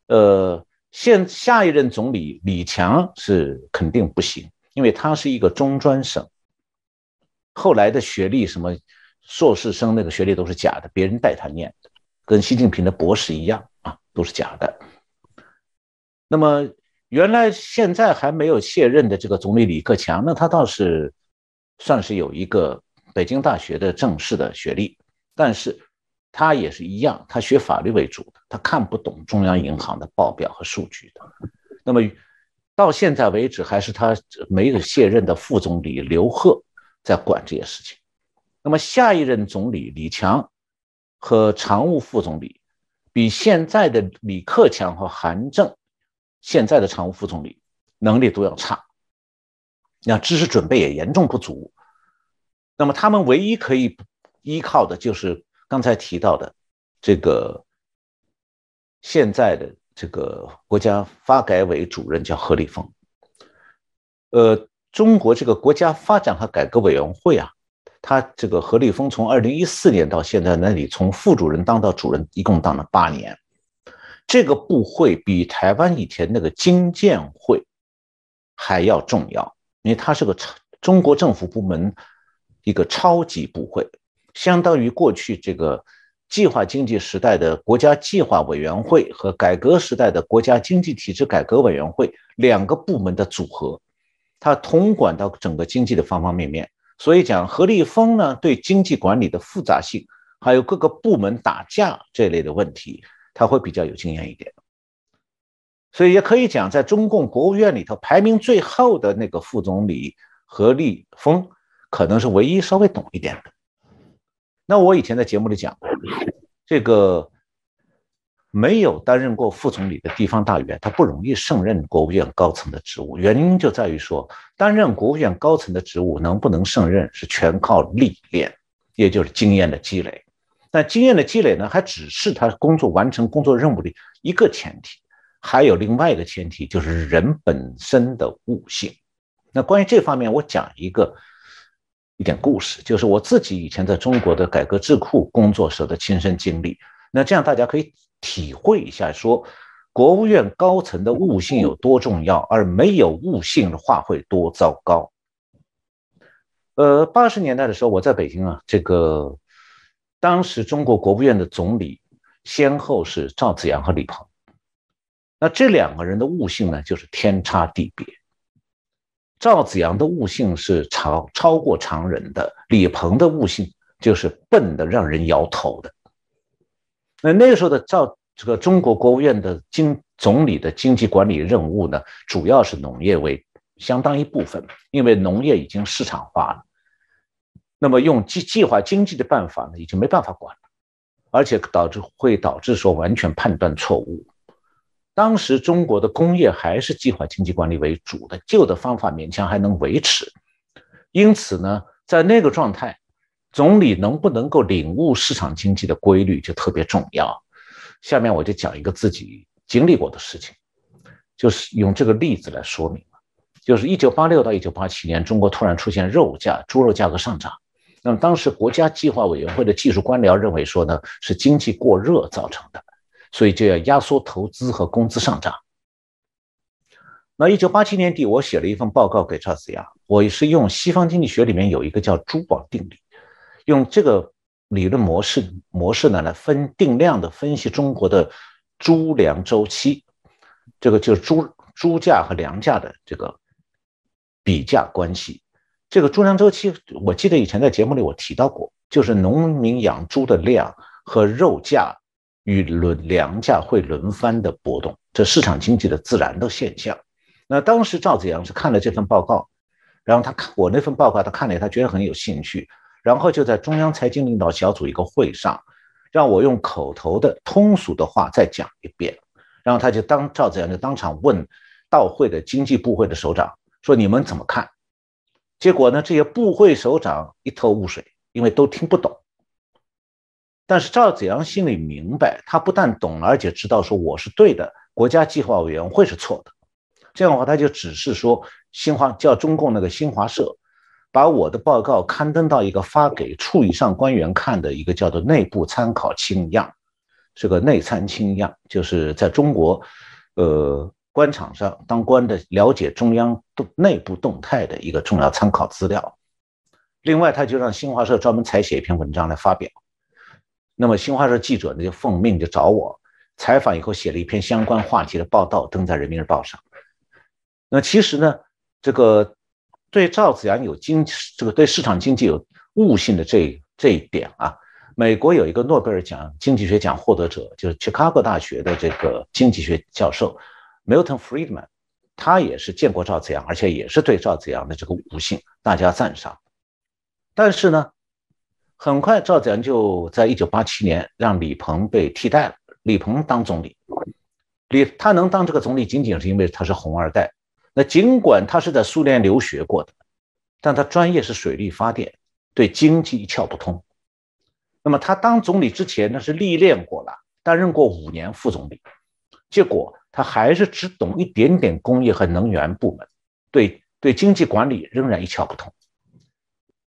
呃，现下一任总理李强是肯定不行，因为他是一个中专生，后来的学历什么硕士生那个学历都是假的，别人带他念的。跟习近平的博士一样啊，都是假的。那么原来现在还没有卸任的这个总理李克强，那他倒是算是有一个北京大学的正式的学历，但是他也是一样，他学法律为主的，他看不懂中央银行的报表和数据的。那么到现在为止，还是他没有卸任的副总理刘鹤在管这些事情。那么下一任总理李强。和常务副总理比现在的李克强和韩正，现在的常务副总理能力都要差，那知识准备也严重不足。那么他们唯一可以依靠的就是刚才提到的这个现在的这个国家发改委主任叫何立峰。呃，中国这个国家发展和改革委员会啊。他这个何立峰从二零一四年到现在那里，从副主任当到主任，一共当了八年。这个部会比台湾以前那个经建会还要重要，因为它是个超中国政府部门一个超级部会，相当于过去这个计划经济时代的国家计划委员会和改革时代的国家经济体制改革委员会两个部门的组合，它统管到整个经济的方方面面。所以讲何立峰呢，对经济管理的复杂性，还有各个部门打架这类的问题，他会比较有经验一点。所以也可以讲，在中共国务院里头排名最后的那个副总理何立峰，可能是唯一稍微懂一点的。那我以前在节目里讲，这个。没有担任过副总理的地方大员，他不容易胜任国务院高层的职务。原因就在于说，担任国务院高层的职务能不能胜任，是全靠历练，也就是经验的积累。但经验的积累呢，还只是他工作完成工作任务的一个前提，还有另外一个前提，就是人本身的悟性。那关于这方面，我讲一个一点故事，就是我自己以前在中国的改革智库工作时的亲身经历。那这样大家可以。体会一下，说国务院高层的悟性有多重要，而没有悟性的话会多糟糕。呃，八十年代的时候，我在北京啊，这个当时中国国务院的总理先后是赵紫阳和李鹏。那这两个人的悟性呢，就是天差地别。赵子阳的悟性是超超过常人的，李鹏的悟性就是笨的让人摇头的。那那个时候的照这个中国国务院的经总理的经济管理任务呢，主要是农业为相当一部分，因为农业已经市场化了。那么用计计划经济的办法呢，已经没办法管了，而且导致会导致说完全判断错误。当时中国的工业还是计划经济管理为主的，旧的方法勉强还能维持。因此呢，在那个状态，总理能不能够领悟市场经济的规律就特别重要。下面我就讲一个自己经历过的事情，就是用这个例子来说明就是一九八六到一九八七年，中国突然出现肉价、猪肉价格上涨。那么当时国家计划委员会的技术官僚认为说呢，是经济过热造成的。所以就要压缩投资和工资上涨。那一九八七年底，我写了一份报告给赵子阳，我是用西方经济学里面有一个叫珠宝定理，用这个理论模式模式呢来分定量的分析中国的猪粮周期，这个就是猪猪价和粮价的这个比价关系。这个猪粮周期，我记得以前在节目里我提到过，就是农民养猪的量和肉价。与轮粮价会轮番的波动，这市场经济的自然的现象。那当时赵子阳是看了这份报告，然后他看我那份报告，他看了他觉得很有兴趣，然后就在中央财经领导小组一个会上，让我用口头的通俗的话再讲一遍。然后他就当赵子阳就当场问到会的经济部会的首长说：“你们怎么看？”结果呢，这些部会首长一头雾水，因为都听不懂。但是赵子阳心里明白，他不但懂，而且知道说我是对的，国家计划委员会是错的。这样的话，他就只是说新华叫中共那个新华社，把我的报告刊登到一个发给处以上官员看的一个叫做内部参考清样，是个内参清样，就是在中国，呃，官场上当官的了解中央动内部动态的一个重要参考资料。另外，他就让新华社专门采写一篇文章来发表。那么新华社记者呢就奉命就找我采访，以后写了一篇相关话题的报道，登在人民日报上。那其实呢，这个对赵子阳有经这个对市场经济有悟性的这这一点啊，美国有一个诺贝尔奖经济学奖获得者，就是芝加哥大学的这个经济学教授 Milton Friedman，他也是见过赵子阳，而且也是对赵子阳的这个悟性大加赞赏。但是呢。很快，赵子阳就在一九八七年让李鹏被替代了。李鹏当总理，李他能当这个总理，仅仅是因为他是红二代。那尽管他是在苏联留学过的，但他专业是水利发电，对经济一窍不通。那么他当总理之前呢，是历练过了，担任过五年副总理，结果他还是只懂一点点工业和能源部门，对对经济管理仍然一窍不通。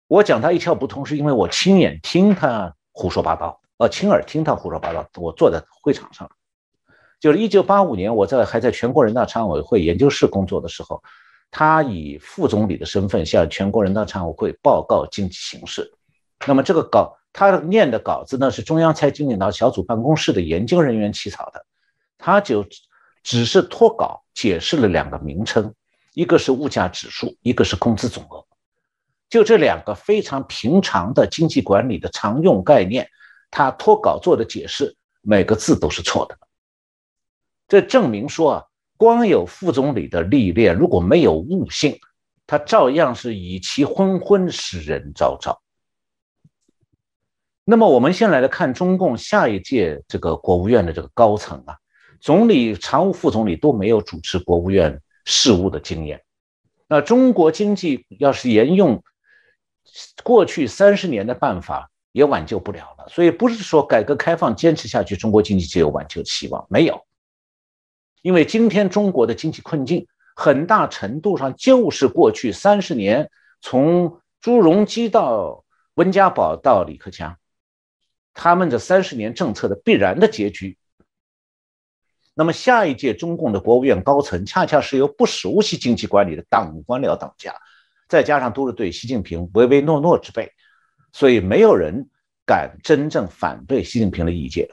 我讲他一窍不通，是因为我亲眼听他胡说八道，呃，亲耳听他胡说八道。我坐在会场上，就是一九八五年，我在还在全国人大常委会研究室工作的时候，他以副总理的身份向全国人大常委会报告经济形势。那么这个稿，他念的稿子呢，是中央财经领导小组办公室的研究人员起草的，他就只是脱稿解释了两个名称，一个是物价指数，一个是工资总额。就这两个非常平常的经济管理的常用概念，他脱稿做的解释，每个字都是错的。这证明说啊，光有副总理的历练，如果没有悟性，他照样是以其昏昏使人昭昭。那么我们先来看中共下一届这个国务院的这个高层啊，总理、常务副总理都没有主持国务院事务的经验。那中国经济要是沿用，过去三十年的办法也挽救不了了，所以不是说改革开放坚持下去，中国经济就有挽救的希望，没有。因为今天中国的经济困境，很大程度上就是过去三十年从朱镕基到温家宝到李克强，他们这三十年政策的必然的结局。那么下一届中共的国务院高层，恰恰是由不熟悉经济管理的党官僚当家。再加上都是对习近平唯唯诺诺之辈，所以没有人敢真正反对习近平的意见。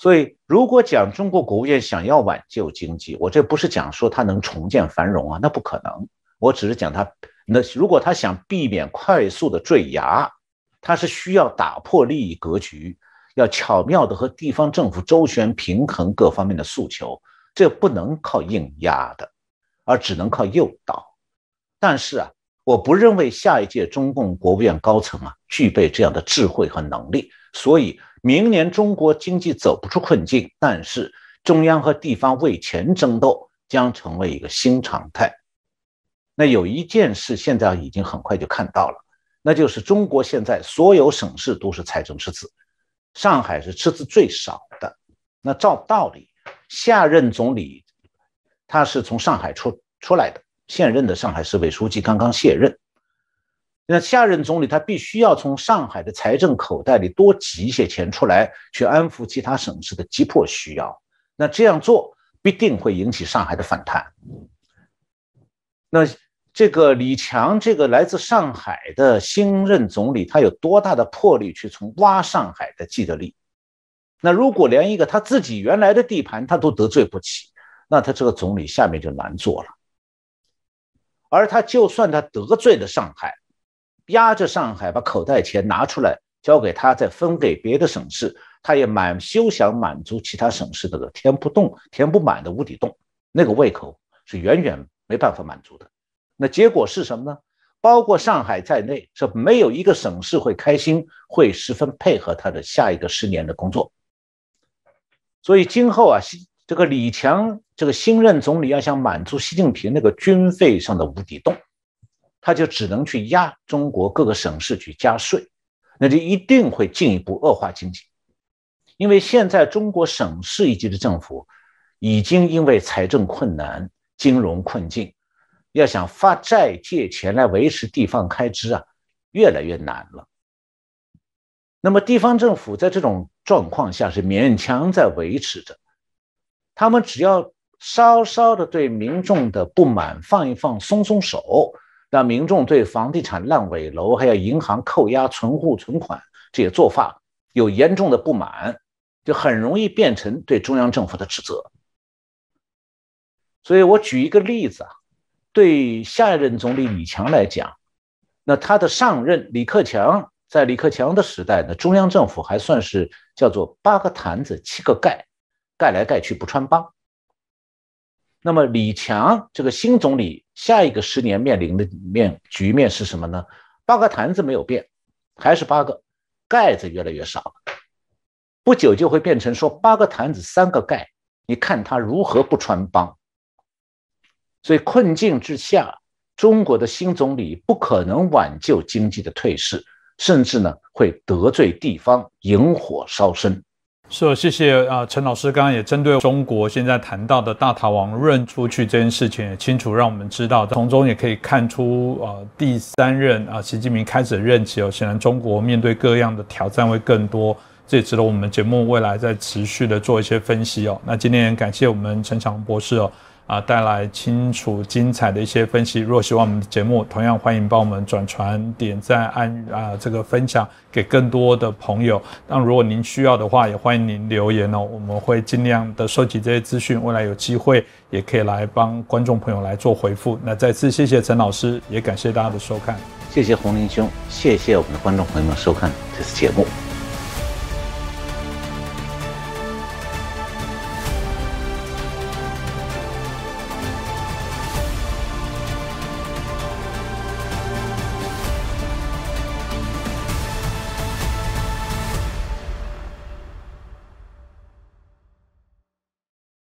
所以，如果讲中国国务院想要挽救经济，我这不是讲说它能重建繁荣啊，那不可能。我只是讲它，那如果他想避免快速的坠崖，他是需要打破利益格局，要巧妙的和地方政府周旋平衡各方面的诉求，这不能靠硬压的，而只能靠诱导。但是啊，我不认为下一届中共国务院高层啊具备这样的智慧和能力，所以。明年中国经济走不出困境，但是中央和地方为钱争斗将成为一个新常态。那有一件事现在已经很快就看到了，那就是中国现在所有省市都是财政赤字，上海是赤字最少的。那照道理，下任总理他是从上海出出来的，现任的上海市委书记刚刚卸任。那下任总理他必须要从上海的财政口袋里多挤一些钱出来，去安抚其他省市的急迫需要。那这样做必定会引起上海的反弹。那这个李强，这个来自上海的新任总理，他有多大的魄力去从挖上海的既得利益？那如果连一个他自己原来的地盘他都得罪不起，那他这个总理下面就难做了。而他就算他得罪了上海，压着上海，把口袋钱拿出来交给他，再分给别的省市，他也满休想满足其他省市的填不动、填不满的无底洞，那个胃口是远远没办法满足的。那结果是什么呢？包括上海在内，是没有一个省市会开心，会十分配合他的下一个十年的工作。所以今后啊，这个李强这个新任总理要想满足习近平那个军费上的无底洞。他就只能去压中国各个省市去加税，那就一定会进一步恶化经济，因为现在中国省市一级的政府已经因为财政困难、金融困境，要想发债借钱来维持地方开支啊，越来越难了。那么地方政府在这种状况下是勉强在维持着，他们只要稍稍的对民众的不满放一放、松松手。让民众对房地产烂尾楼，还有银行扣押存户存款这些做法有严重的不满，就很容易变成对中央政府的指责。所以我举一个例子啊，对下一任总理李强来讲，那他的上任李克强，在李克强的时代呢，中央政府还算是叫做八个坛子七个盖，盖来盖去不穿帮。那么李强这个新总理下一个十年面临的面局面是什么呢？八个坛子没有变，还是八个盖子越来越少了，不久就会变成说八个坛子三个盖，你看他如何不穿帮。所以困境之下，中国的新总理不可能挽救经济的退市，甚至呢会得罪地方，引火烧身。是，谢谢啊，陈老师刚刚也针对中国现在谈到的大逃亡润出去这件事情，也清楚让我们知道，从中也可以看出啊，第三任啊，习近平开始任期哦，显然中国面对各样的挑战会更多，这也值得我们节目未来在持续的做一些分析哦。那今天感谢我们陈强博士哦。啊，带来清楚精彩的一些分析。如果喜欢我们的节目，同样欢迎帮我们转传、点赞、按啊这个分享给更多的朋友。那如果您需要的话，也欢迎您留言哦，我们会尽量的收集这些资讯，未来有机会也可以来帮观众朋友来做回复。那再次谢谢陈老师，也感谢大家的收看。谢谢洪林兄，谢谢我们的观众朋友们收看这次节目。